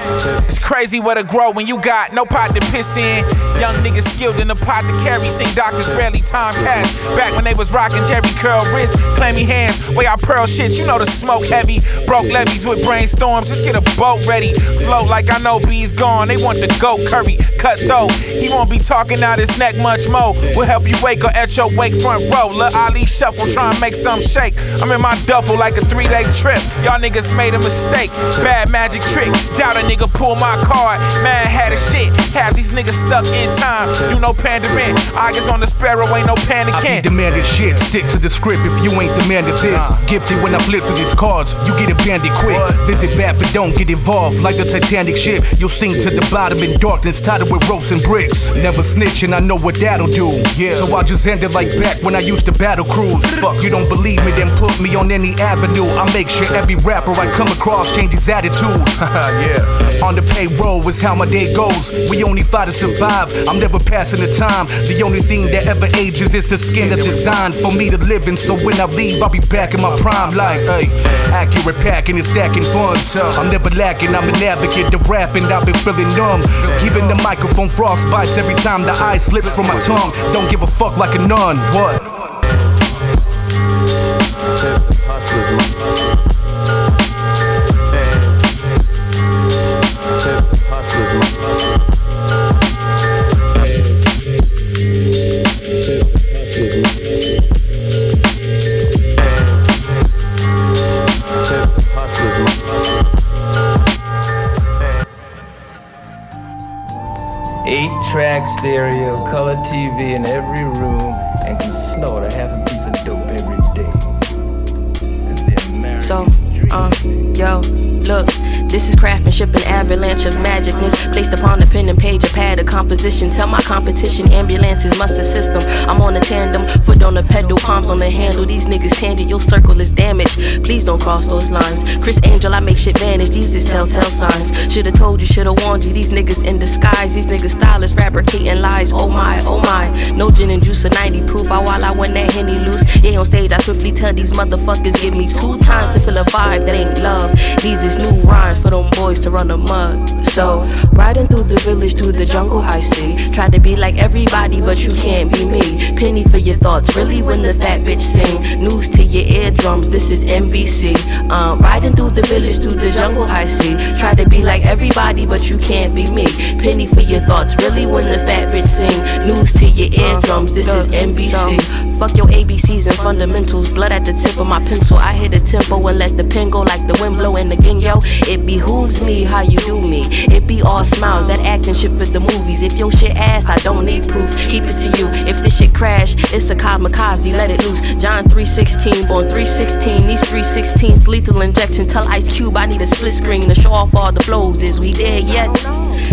It's crazy what to grow when you got no pot to piss in. Young niggas skilled in the pot to carry. Sing doctors rarely time pass. Back when they was rocking Jerry curl wrists, clammy hands, way I pearl shit. You know the smoke heavy. Broke levees with brainstorms. Just get a boat ready. Float like I know B's gone. They want the goat curry. Cut though. He won't be talking out his neck much more. We'll help you wake or at your wake front row. Lil Ali shuffle, try and make some shake. I'm in my duffel like a three day trip. Y'all niggas made a mistake. Bad magic trick. Doubt a nigga pull my rock hard, man had a shit. Have these niggas stuck in time. You know pandering. August on the sparrow, ain't no I be demanding shit. Stick to the script if you ain't demanding this. Gifted when I flip through these cards, you get abandoned quick. Visit back, but don't get involved like the Titanic ship. You'll sink to the bottom in darkness, tied up with ropes and bricks. Never snitching, I know what that'll do. Yeah, so I just ended like back when I used to battle cruise. Fuck, you don't believe me, then put me on any avenue. I make sure every rapper I come across changes attitude. yeah, on the payroll is how my day goes. We only fight to survive. I'm never passing the time. The only thing that ever ages is the skin that's designed for me to live in. So when I leave, I'll be back in my prime. Like, hey, accurate packing and stacking funds. I'm never lacking. I'm an advocate of rapping. I've been feeling numb. Giving the microphone frost bites every time the ice slips from my tongue. Don't give a fuck like a nun. What? Track stereo, color TV in every room, and can snort a half a piece of dope every day. So, uh, yo, look, this is craftsmanship, an avalanche of magicness placed upon the pen and page, a pad of composition. Tell my competition, ambulances must assist them. I'm on a tandem, foot on the pedal, palms on the handle. These niggas tangent, your circle is damaged. Please don't cross those lines. Criss Angel, I make shit vanish. These is telltale signs. Should've told you, should've warned you. These niggas in disguise, these niggas stylists fabricating lies. Oh my, oh my. No gin and juice, a 90 proof. I while I want that henny loose. Yeah, on stage, I swiftly tell these motherfuckers, give me two times to feel a vibe that ain't love. These is new rhymes for them boys to run the mud. So, riding through the village, through the jungle, I see. Try to be like everybody, but you can't be me. Penny for your thoughts, really when the fat bitch sing. News to your eardrums, this is NBC. Um, riding through the village, through the jungle, I see. Try to be like everybody, but you can't be me. Penny for your thoughts, really when the fat bitch sing. News to your eardrums, this is NBC. Fuck your ABCs and fundamentals. Blood at the tip of my pencil. I hit the tempo and let the pen go like the wind blow in the gang, yo. It behooves me how you do me. It be all smiles, that acting shit for the movies. If your shit ass, I don't need proof. Keep it to you. If this shit crash, it's a kamikaze. Let it loose. John 316, born 316. These 316th lethal injection. Tell Ice Cube I need a split screen to show off all the flows. Is we there yet?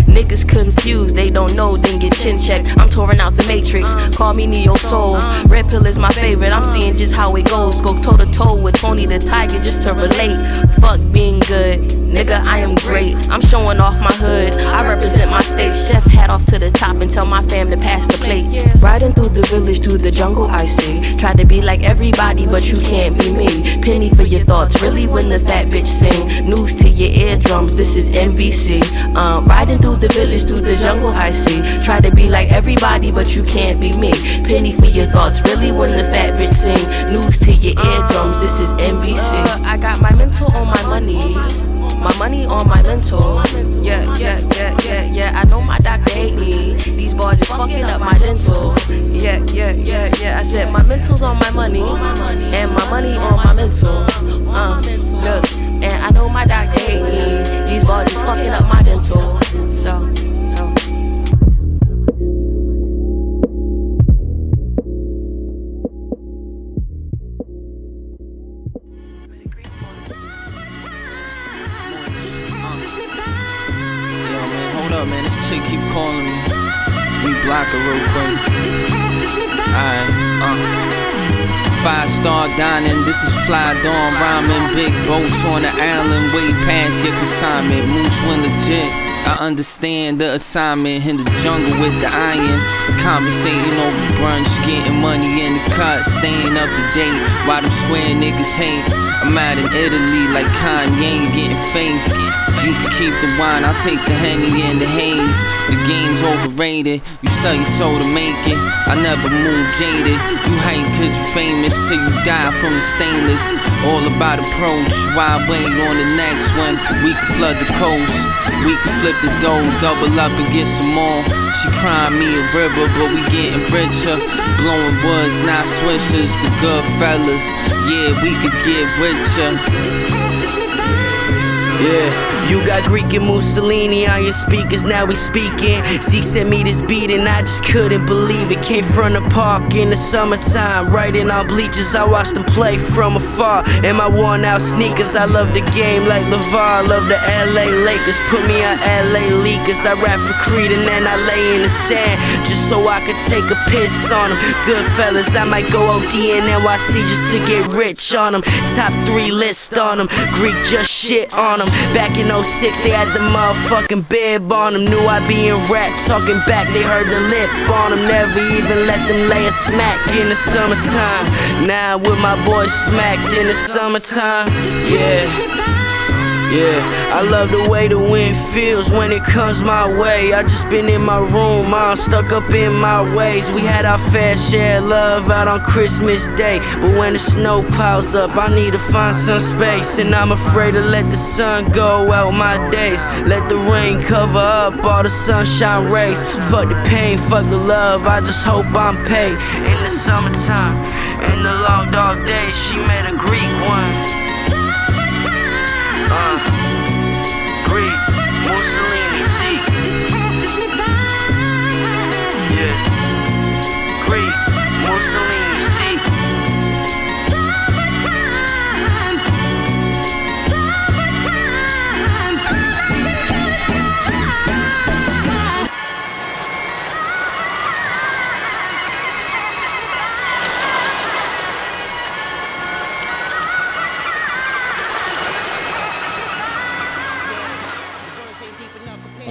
Niggas confused, they don't know, then get chin checked. I'm touring out the matrix, call me Neo Soul. Red pill is my favorite, I'm seeing just how it goes. Go toe to toe with Tony the Tiger just to relate. Fuck being good, nigga, I am great. I'm showing off my hood, I represent my state. Chef hat off to the top and tell my fam to pass the plate. Riding through the village, through the jungle, I see. Try to be like everybody, but you can't be me. Penny for your thoughts, really when the fat bitch sing. News to your eardrums, this is NBC. Um, riding through the village, through the jungle, I see. Try to be like everybody, but you can't be me. Penny for your thoughts, really when the fat bitch sing. News to your eardrums, this is NBC. I got my mental on my monies. My money on my mental. Yeah, yeah, yeah, yeah, yeah. I know my doctor hate me. These bars is fucking up my dental. Yeah, yeah, yeah, yeah. I said my mental's on my money, and my money on my mental. Uh, look, and I know my doctor hate me. These bars is fucking up my dental. So, so. Keep calling me. Me block her real quick. Alright, uh. Five star dining, this is fly dawn rhyming. Big boats on the island, way past your consignment. Moose win legit. I understand the assignment in the jungle with the iron. Conversating over brunch, getting money in the cut, staying up to date. While them square niggas hate. I'm out in Italy like Kanye getting face. You can keep the wine, I'll take the honey and the haze. The game's overrated, you sell your soul to make it. I never move jaded. You hype cause you famous till you die from the stainless. All about approach, why wait on the next one? We can flood the coast, we can flip the dough, double up and get some more. She crying me a river, but we getting richer. Blowing woods, not swishers, the good fellas. Yeah, we could get richer. Yeah, you got Greek and Mussolini on your speakers, now we speaking. Zeke sent me this beat and I just couldn't believe it. Came from the park in the summertime, writing on bleachers. I watched them play from afar. In my worn out sneakers, I love the game like LeVar. Love the LA Lakers, put me on LA Leakers. I rap for Creed and then I lay in the sand just so I could take a piss on them. Good fellas, I might go OD in NYC just to get rich on them. Top three list on them. Greek just shit on them. Back in 06, they had the motherfucking bib on them. Knew I'd be in rap, talking back, they heard the lip on them. Never even let them lay a smack in the summertime. Now with my boys smacked in the summertime. Yeah. Yeah, I love the way the wind feels when it comes my way. I just been in my room, I'm stuck up in my ways. We had our fair share of love out on Christmas Day. But when the snow piles up, I need to find some space. And I'm afraid to let the sun go out my days. Let the rain cover up all the sunshine rays. Fuck the pain, fuck the love, I just hope I'm paid. In the summertime, in the long dark days, she made a Greek one. Uh,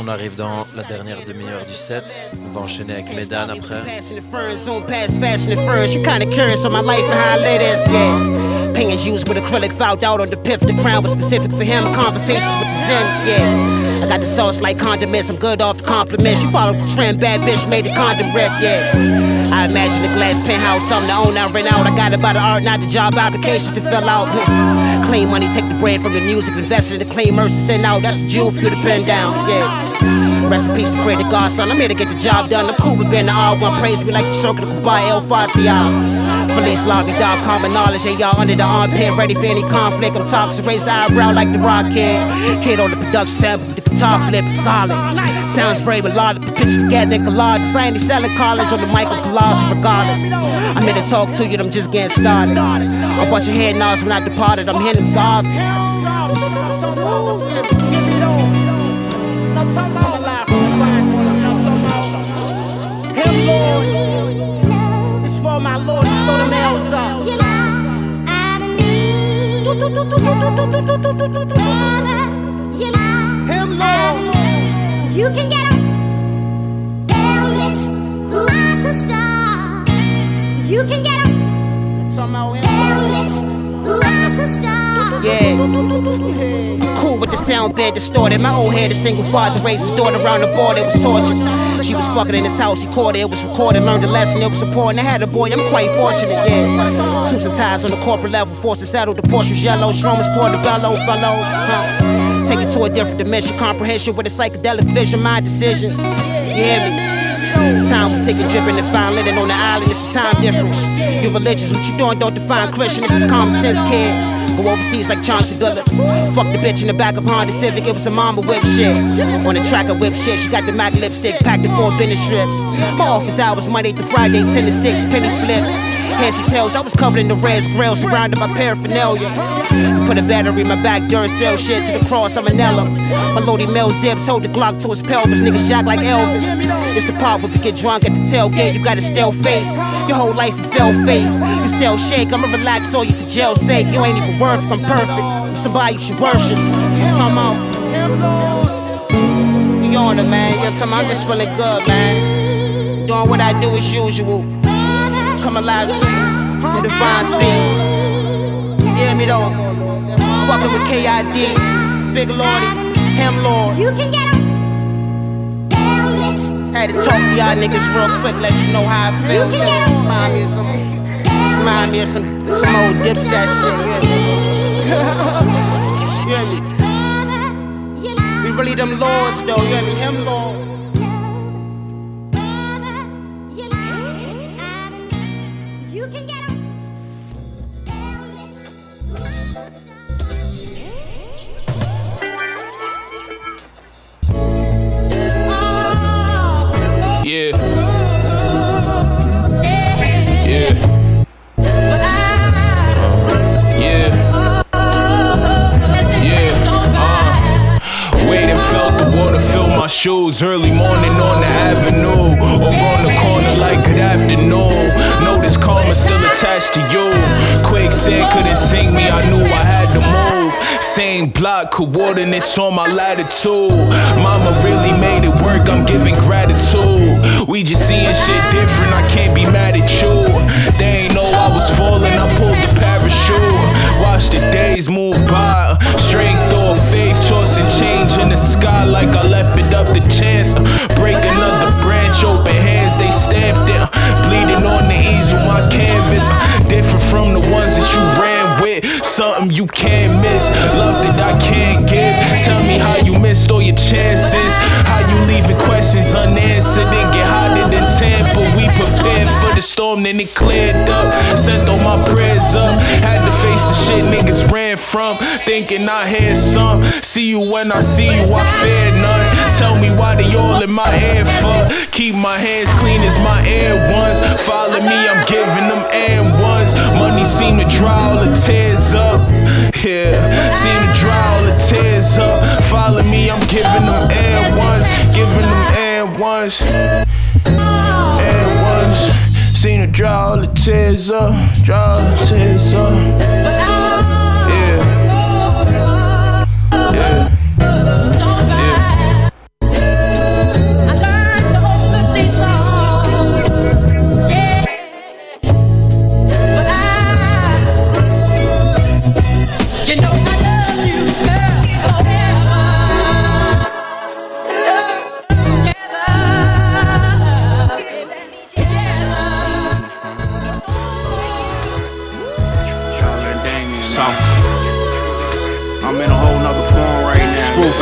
On arrive dans la dernière demi-heure du set. On va enchaîner avec Medhane après. Opinions used with acrylic fouled out on the pith. The crown was specific for him. Conversations with the Zen, yeah. I got the sauce like condiments. I'm good off the compliments. You follow the trend, bad bitch made the condom rip, yeah. I imagine a glass penthouse, something to own, I rent out. I got by the art, not the job applications to fill out. Clean money, take the bread from the music, invest in the clean mercy, send out. That's a jewel for you to bend down, yeah. Rest in peace to Fred the Godson. I'm here to get the job done. I'm cool with being the R1. Praise me like the circle of Dubai, El Fatiha. Felice Lavi, dog, common knowledge. Hey, y'all under the armpit, ready for any conflict. I'm toxic, raise the eyebrow like the rocket. kid. On the production sample, the guitar flip solid. Sounds brave, very melodic, but picture together in collage. I ain't selling college on the mic, I'm regardless. I'm here to talk to you, I'm just getting started. I bunch your head nods when I departed, I'm hitting them obvious. Him. My Lord, let's throw them L's up. Him, Lord. You can get them. Down this like a star. You can get them. Down this like a star. Yeah. Cool with the sound bed distorted. My old head, a single father raised his daughter around the border. It was torture. She was fucking in his house. He caught her. It was recorded. Learned a lesson. It was important. I had a boy. I'm quite fortunate. Yeah. Suits and ties on the corporate level. Forced to settle. The Porsche was yellow. Stromers Portobello. Fellow. Huh. Take it to a different dimension. Comprehension with a psychedelic vision. My decisions. You hear me? Time was sick and dripping and fine living on the island. It's a time difference. You religious, what you doing don't define Christian. This is common sense, kid. Go overseas like Chauncey Billups. Fuck the bitch in the back of Honda Civic. It was a mama whip shit. On the track, I whip shit. She got the Mac lipstick packed in four business strips. My office hours Monday through Friday, 10 to 6, penny flips. And tails, I was covered in the res grill, surrounded by paraphernalia. Put a battery in my back, Duracell shit to the cross, I'm an Ella. My loaded Mel zips, hold the Glock to his pelvis, niggas jack like Elvis. It's the part where we get drunk at the tailgate, you got a stale face. Your whole life you fell faith. You sell shake, I'ma relax on you for jail's sake. You ain't even worth it, I'm perfect. Somebody you should worship. Talking about, you on it, man. Yeah, about, I'm just feeling good, man. Doing what I do as usual. Come alive to the divine scene. You hear me though? Fucking with KID, Big Lordy, Him Lord. You can get Had to talk to y'all niggas real quick, let you know how I feel. Remind me of some, remind me of some, some old dipset shit. You hear me? We really them lords though, you hear me? Him Lord. Yeah. Yeah. Yeah. Yeah. Uh, waiting, felt the water fill my shoes early morning on the avenue or on the corner like good afternoon. Notice karma still attached to you. Quick said couldn't sink me, I knew I had to move. Same block, coordinates on my latitude. Mama really made it work, I'm giving gratitude. We just seeing shit different, I can't be mad at you. They ain't know I was falling, I pulled the parachute. Watch the days move by. Strength or faith, tossing change in the sky like I left it up to chance. Break another branch, open hands, they stamped it. Bleeding on the easel, my canvas. Different from the ones that you ran. Something you can't miss. Love that I can't give. Tell me how you missed all your chances. How you leaving questions unanswered and get hotter than Tampa. We prepared for the storm, then it cleared up. Sent all my prayers up. Had to face the shit niggas ran from. Thinking I had some. See you when I see you, I fear none. Tell me why they all in my ear for. Keep my hands clean as my air ones. Follow me, I'm giving them air ones. Money seem to dry all the tears up. Yeah, seem to dry all the tears up. Follow me, I'm giving them air ones. Giving them air ones. To dry all the tears up. Dry all the tears up. Yeah. Yeah.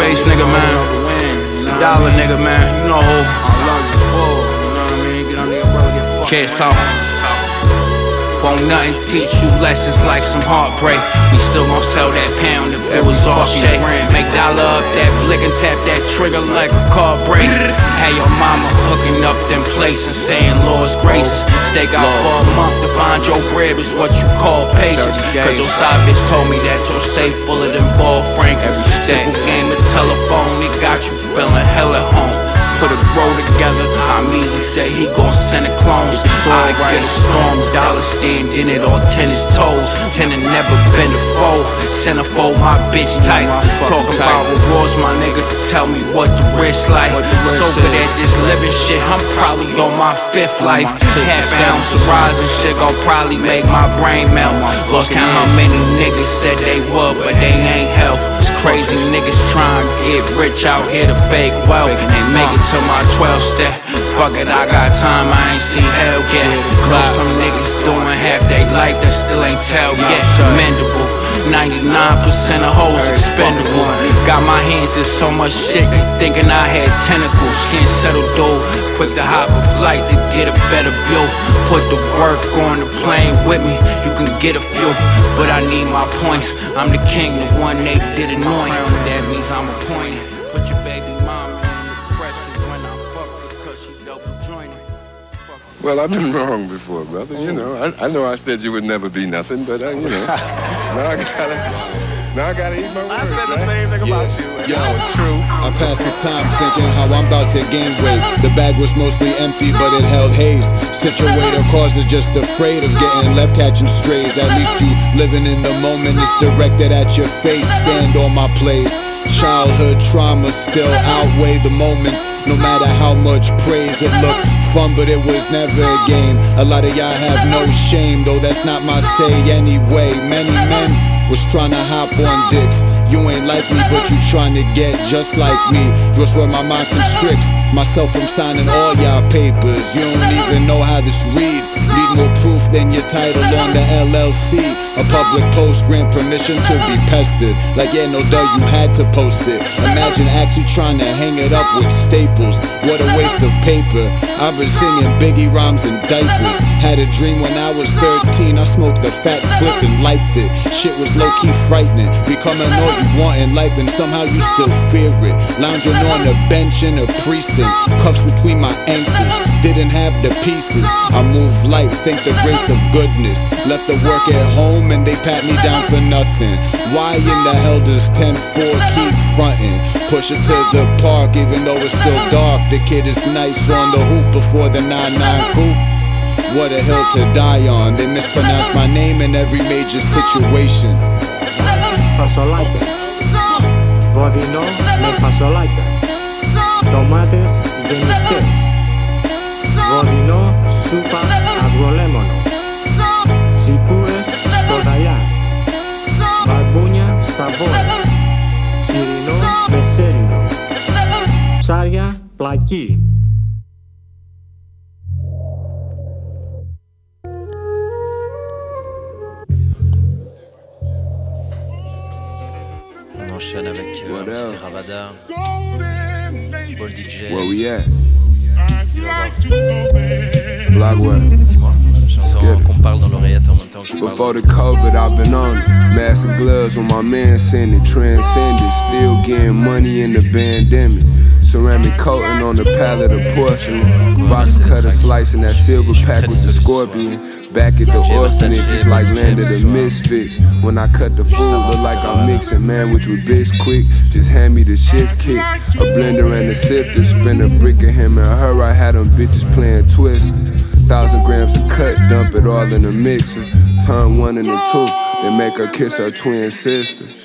Face nigga, man. Dollar nigga, man. You know who. Kid, so. Won't nothing teach you lessons like some heartbreak. We still gon' sell that pound if it was all shake. Make dollar up that blick and tap that trigger like a car break. Had your mama hooking up them places saying Lord's grace. Stake out for a month to find your bread is what you call patience. Cause your side bitch told me that your safe full of them ball frankers. Simple game of telephone, it got you feeling hell at home. Put a grow together. I'm easy, said he gon' send a clones. I get a storm, dollar stand in it on tennis toes. Tenant never been a foe. Centerfold, my bitch tight. Talking about rewards, my nigga. Tell me what the risk like. So good at this living shit, I'm probably on my fifth life. Half ounce of rising shit gon' probably make my brain melt. Look count how many niggas said they would, but they ain't help. Crazy niggas trying to get rich out here to fake wealth. Ain't make it to my 12 step. Fuck it, I got time, I ain't seen hell yet. Know some niggas doing half their life that still ain't tell yet. Commendable. 99% of hoes expendable. Got my hands in so much shit, they thinking I had tentacles. Can't settle though. Quick to hop a flight to get a better view. Put the work on the plane with me, you can get a few. But I need my points. I'm the king, the one they did anoint. That means I'm appointed. Put your baby mama in the pressure when I fuck cause she double jointed. Well, I've been wrong before, brother. You oh. know, I, I know I said you would never be nothing, but I, you know, now I gotta, now I gotta eat my words. I said the same thing about you, and that was true. I passed the time thinking how I'm about to gain weight. The bag was mostly empty, but it held haze. Situator cars are just afraid of getting left catching strays. At least you living in the moment. It's directed at your face. Stand on my place. Childhood trauma still outweigh the moments. No matter how much praise it looked fun, but it was never a game. A lot of y'all have no shame, though that's not my say anyway. Many men was trying to hop on dicks. You ain't like me, but you trying to get just like me. That's where my mind constricts myself from signing all y'all papers. You don't even know how this reads. Need more proof than your title on the LLC. A public post grant permission to be pestered. Like, yeah, no duh, you had to post it. Imagine actually trying to hang it up with staples. What a waste of paper. I've been singing Biggie rhymes in diapers. Had a dream when I was 13. I smoked the fat split and liked it. Shit was low key frightening. Becoming all you want in life, and somehow you still fear it. Lounging on a bench in a precinct cuffs between my ankles. Didn't have the pieces. I move light, thank the grace of goodness. Left the work at home and they pat me down for nothing. Why in the hell does 10 4 keep fronting? Push it to the park, even though it's still dark. The kid is nice on the hoop before the 9 9 hoop. What a hill to die on. They mispronounce my name in every major situation. Me. Τομάτες γεμιστές. Βοδινό σούπα αυγολέμονο. Τσιπούρες σκοταλιά. Μπαρμπούνια σαβόι. Χοιρινό μεσέρινο. Ψάρια πλακί. On enchaîne avec euh, un petit Ravada. Ball DJ. Where we at? Il va voir. Blackwell. Dis-moi. J'entends qu'on parle dans l'oreillette en même temps que je parle. Before the COVID, I've been on it. Mask and gloves when my man sent it. Transcended. Still getting money in the pandemic. Ceramic coating on the palette of porcelain. Box cutter slicing that silver pack with the scorpion. Back at the orphanage, it's like land of the misfits. When I cut the food, look like I'm mixing manwich with bits quick. Just hand me the shift kick. A blender and a sifter. Spin a brick of him and her. I had them bitches playing twist. Thousand grams of cut, dump it all in a mixer. Turn one into two, then make her kiss her twin sister.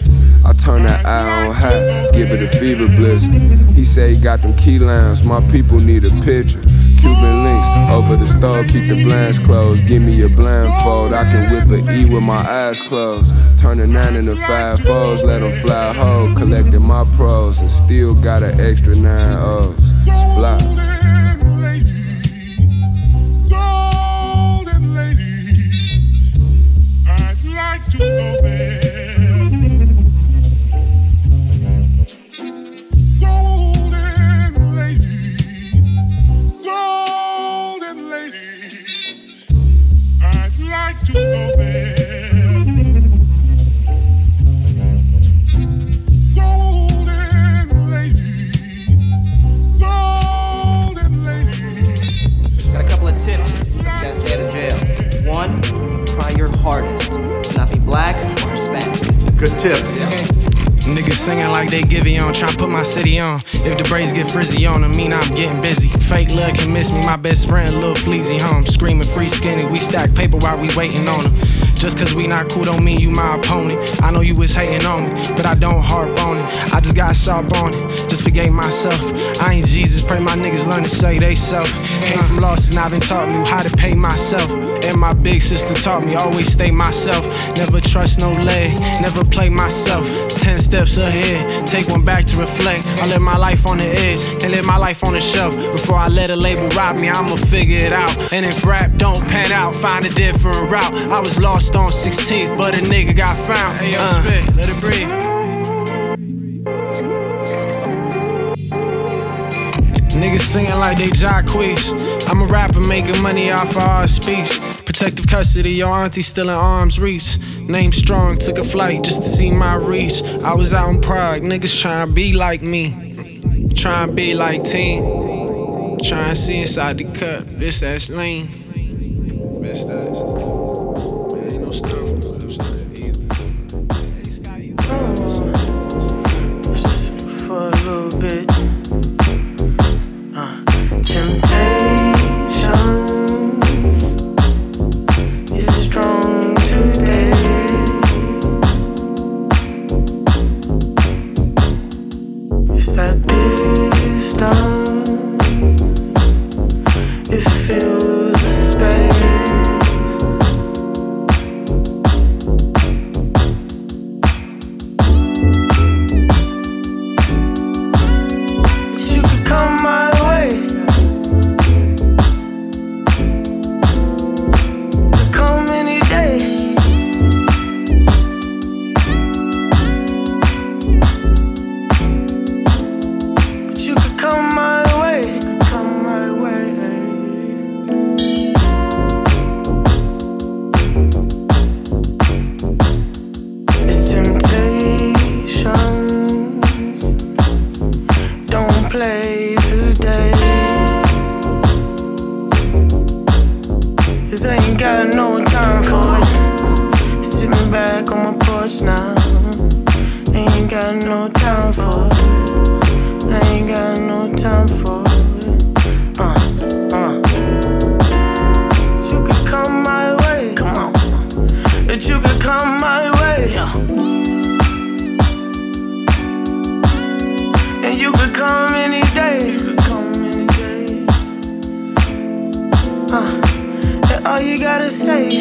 I turn that eye on high, give it a fever blister. He say he got them key lines, my people need a picture. Cuban links over the stove, keep the blinds closed. Give me a blindfold, I can whip a E with my eyes closed. Turn a nine into five foes, let them fly whole. Collecting my pros and still got an extra nine O's. It's blocks. Golden lady, I'd like to go. Tip. Niggas singing like they giving on, tryna put my city on. If the braids get frizzy on them, mean I'm getting busy. Fake love can miss me, my best friend, Lil Fleazy home. Screaming free skinny, we stack paper while we waiting on them. Just cause we not cool don't mean you my opponent. I know you was hating on me, but I don't harp on it. I just got sharp on it, just forgave myself. I ain't Jesus, pray my niggas learn to say they self. Came from losses, now been taught me how to pay myself. And my big sister taught me always stay myself. Never trust no leg, never play myself. Ten steps ahead, take one back to reflect. I live my life on the edge, and live my life on the shelf. Before I let a label rob me, I'ma figure it out. And if rap don't pan out, find a different route. I was lost on 16th, but a nigga got found. Hey, yo, uh. spit, let it breathe. Niggas singing like they Jacquees. I'm a rapper making money off of our speech. Protective custody, your auntie still in arm's reach. Name strong, took a flight just to see my reach. I was out in Prague, niggas trying to be like me. Trying to be like team. Trying to see inside the cup, this that's lean. For a little bit. Got no time for it. I ain't got no time for it. Uh, uh. You could come my way. Come on. That you could come my way. Yeah. And you could come any day. You could come any day. Uh, and all you gotta say,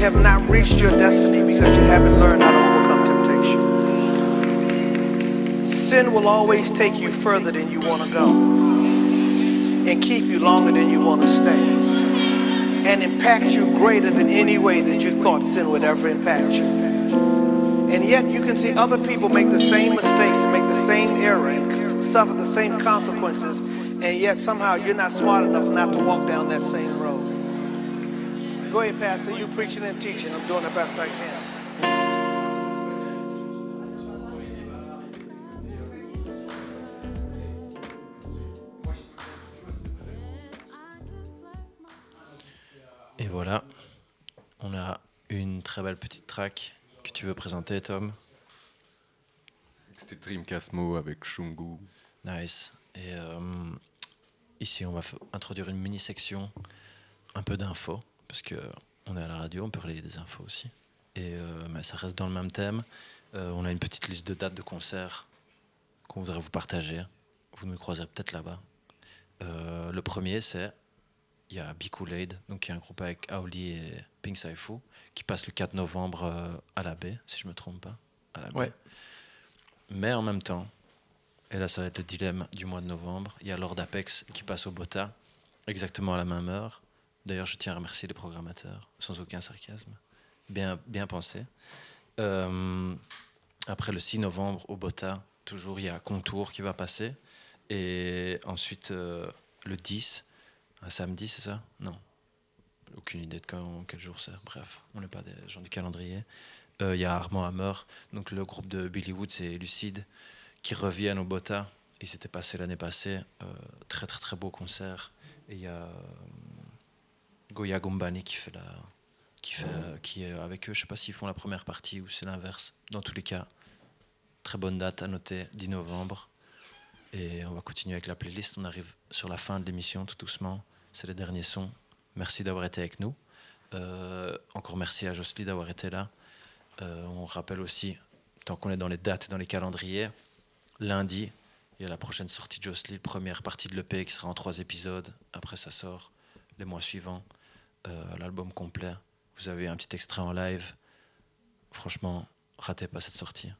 have not reached your destiny because you haven't learned how to overcome temptation. Sin will always take you further than you want to go and keep you longer than you want to stay and impact you greater than any way that you thought sin would ever impact you. And yet you can see other people make the same mistakes, make the same error, and suffer the same consequences, and yet somehow you're not smart enough not to walk down that same. Go ahead, Pastor. You preaching and teaching. I'm doing the best I can. Et voilà, on a une très belle petite track que tu veux présenter, Tom. C'était Dreamcast-Mo avec Shungu. Nice. Et euh, ici, on va introduire une mini-section, un peu d'infos, parce que on est à la radio, on peut relayer des infos aussi. Et euh, mais ça reste dans le même thème. Euh, on a une petite liste de dates de concerts qu'on voudrait vous partager. Vous nous croiserez peut-être là-bas. Euh, le premier, c'est il y a Be Kool-Aid, donc qui est un groupe avec Aoli et Pink Saifu, qui passe le 4 novembre euh, à la baie, si je me trompe pas. À la baie. Ouais. Mais en même temps, et là ça va être le dilemme du mois de novembre, il y a Lord Apex qui passe au Bota, exactement à la même heure. D'ailleurs, je tiens à remercier les programmateurs, sans aucun sarcasme. Bien, bien pensé. Euh, après le 6 novembre au Bota, toujours il y a Contour qui va passer. Et ensuite, euh, le 10, un samedi, c'est ça? Non. Aucune idée de quand, quel jour c'est. Bref, on n'est pas des gens du calendrier. Euh, Il y a Armand Hammer, donc le groupe de Billy Woods et Lucide, qui reviennent au Bota. Ils s'étaient passés l'année passée. Très, très, très beau concert. Et il y a Goya Gombani qui fait la. Qui, fait, qui est avec eux, je sais pas s'ils font la première partie ou c'est l'inverse. Dans tous les cas, très bonne date à noter, 10 novembre. Et on va continuer avec la playlist. On arrive sur la fin de l'émission tout doucement. C'est les derniers sons. Merci d'avoir été avec nous. Euh, encore merci à Jocely d'avoir été là. Euh, on rappelle aussi, tant qu'on est dans les dates et dans les calendriers, lundi, il y a la prochaine sortie de Jocely, première partie de l'EP qui sera en trois épisodes. Après, ça sort les mois suivants. Euh, L'album complet. Vous avez un petit extrait en live. Franchement, ratez pas cette sortie.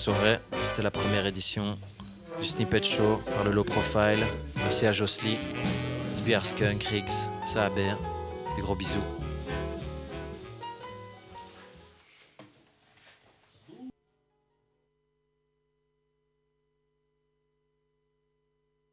Soirée, c'était la première édition du Snippet Show par le Low Profile. Merci à Josely, Sbiar Skunk, Riggs, Saaber. Des gros bisous.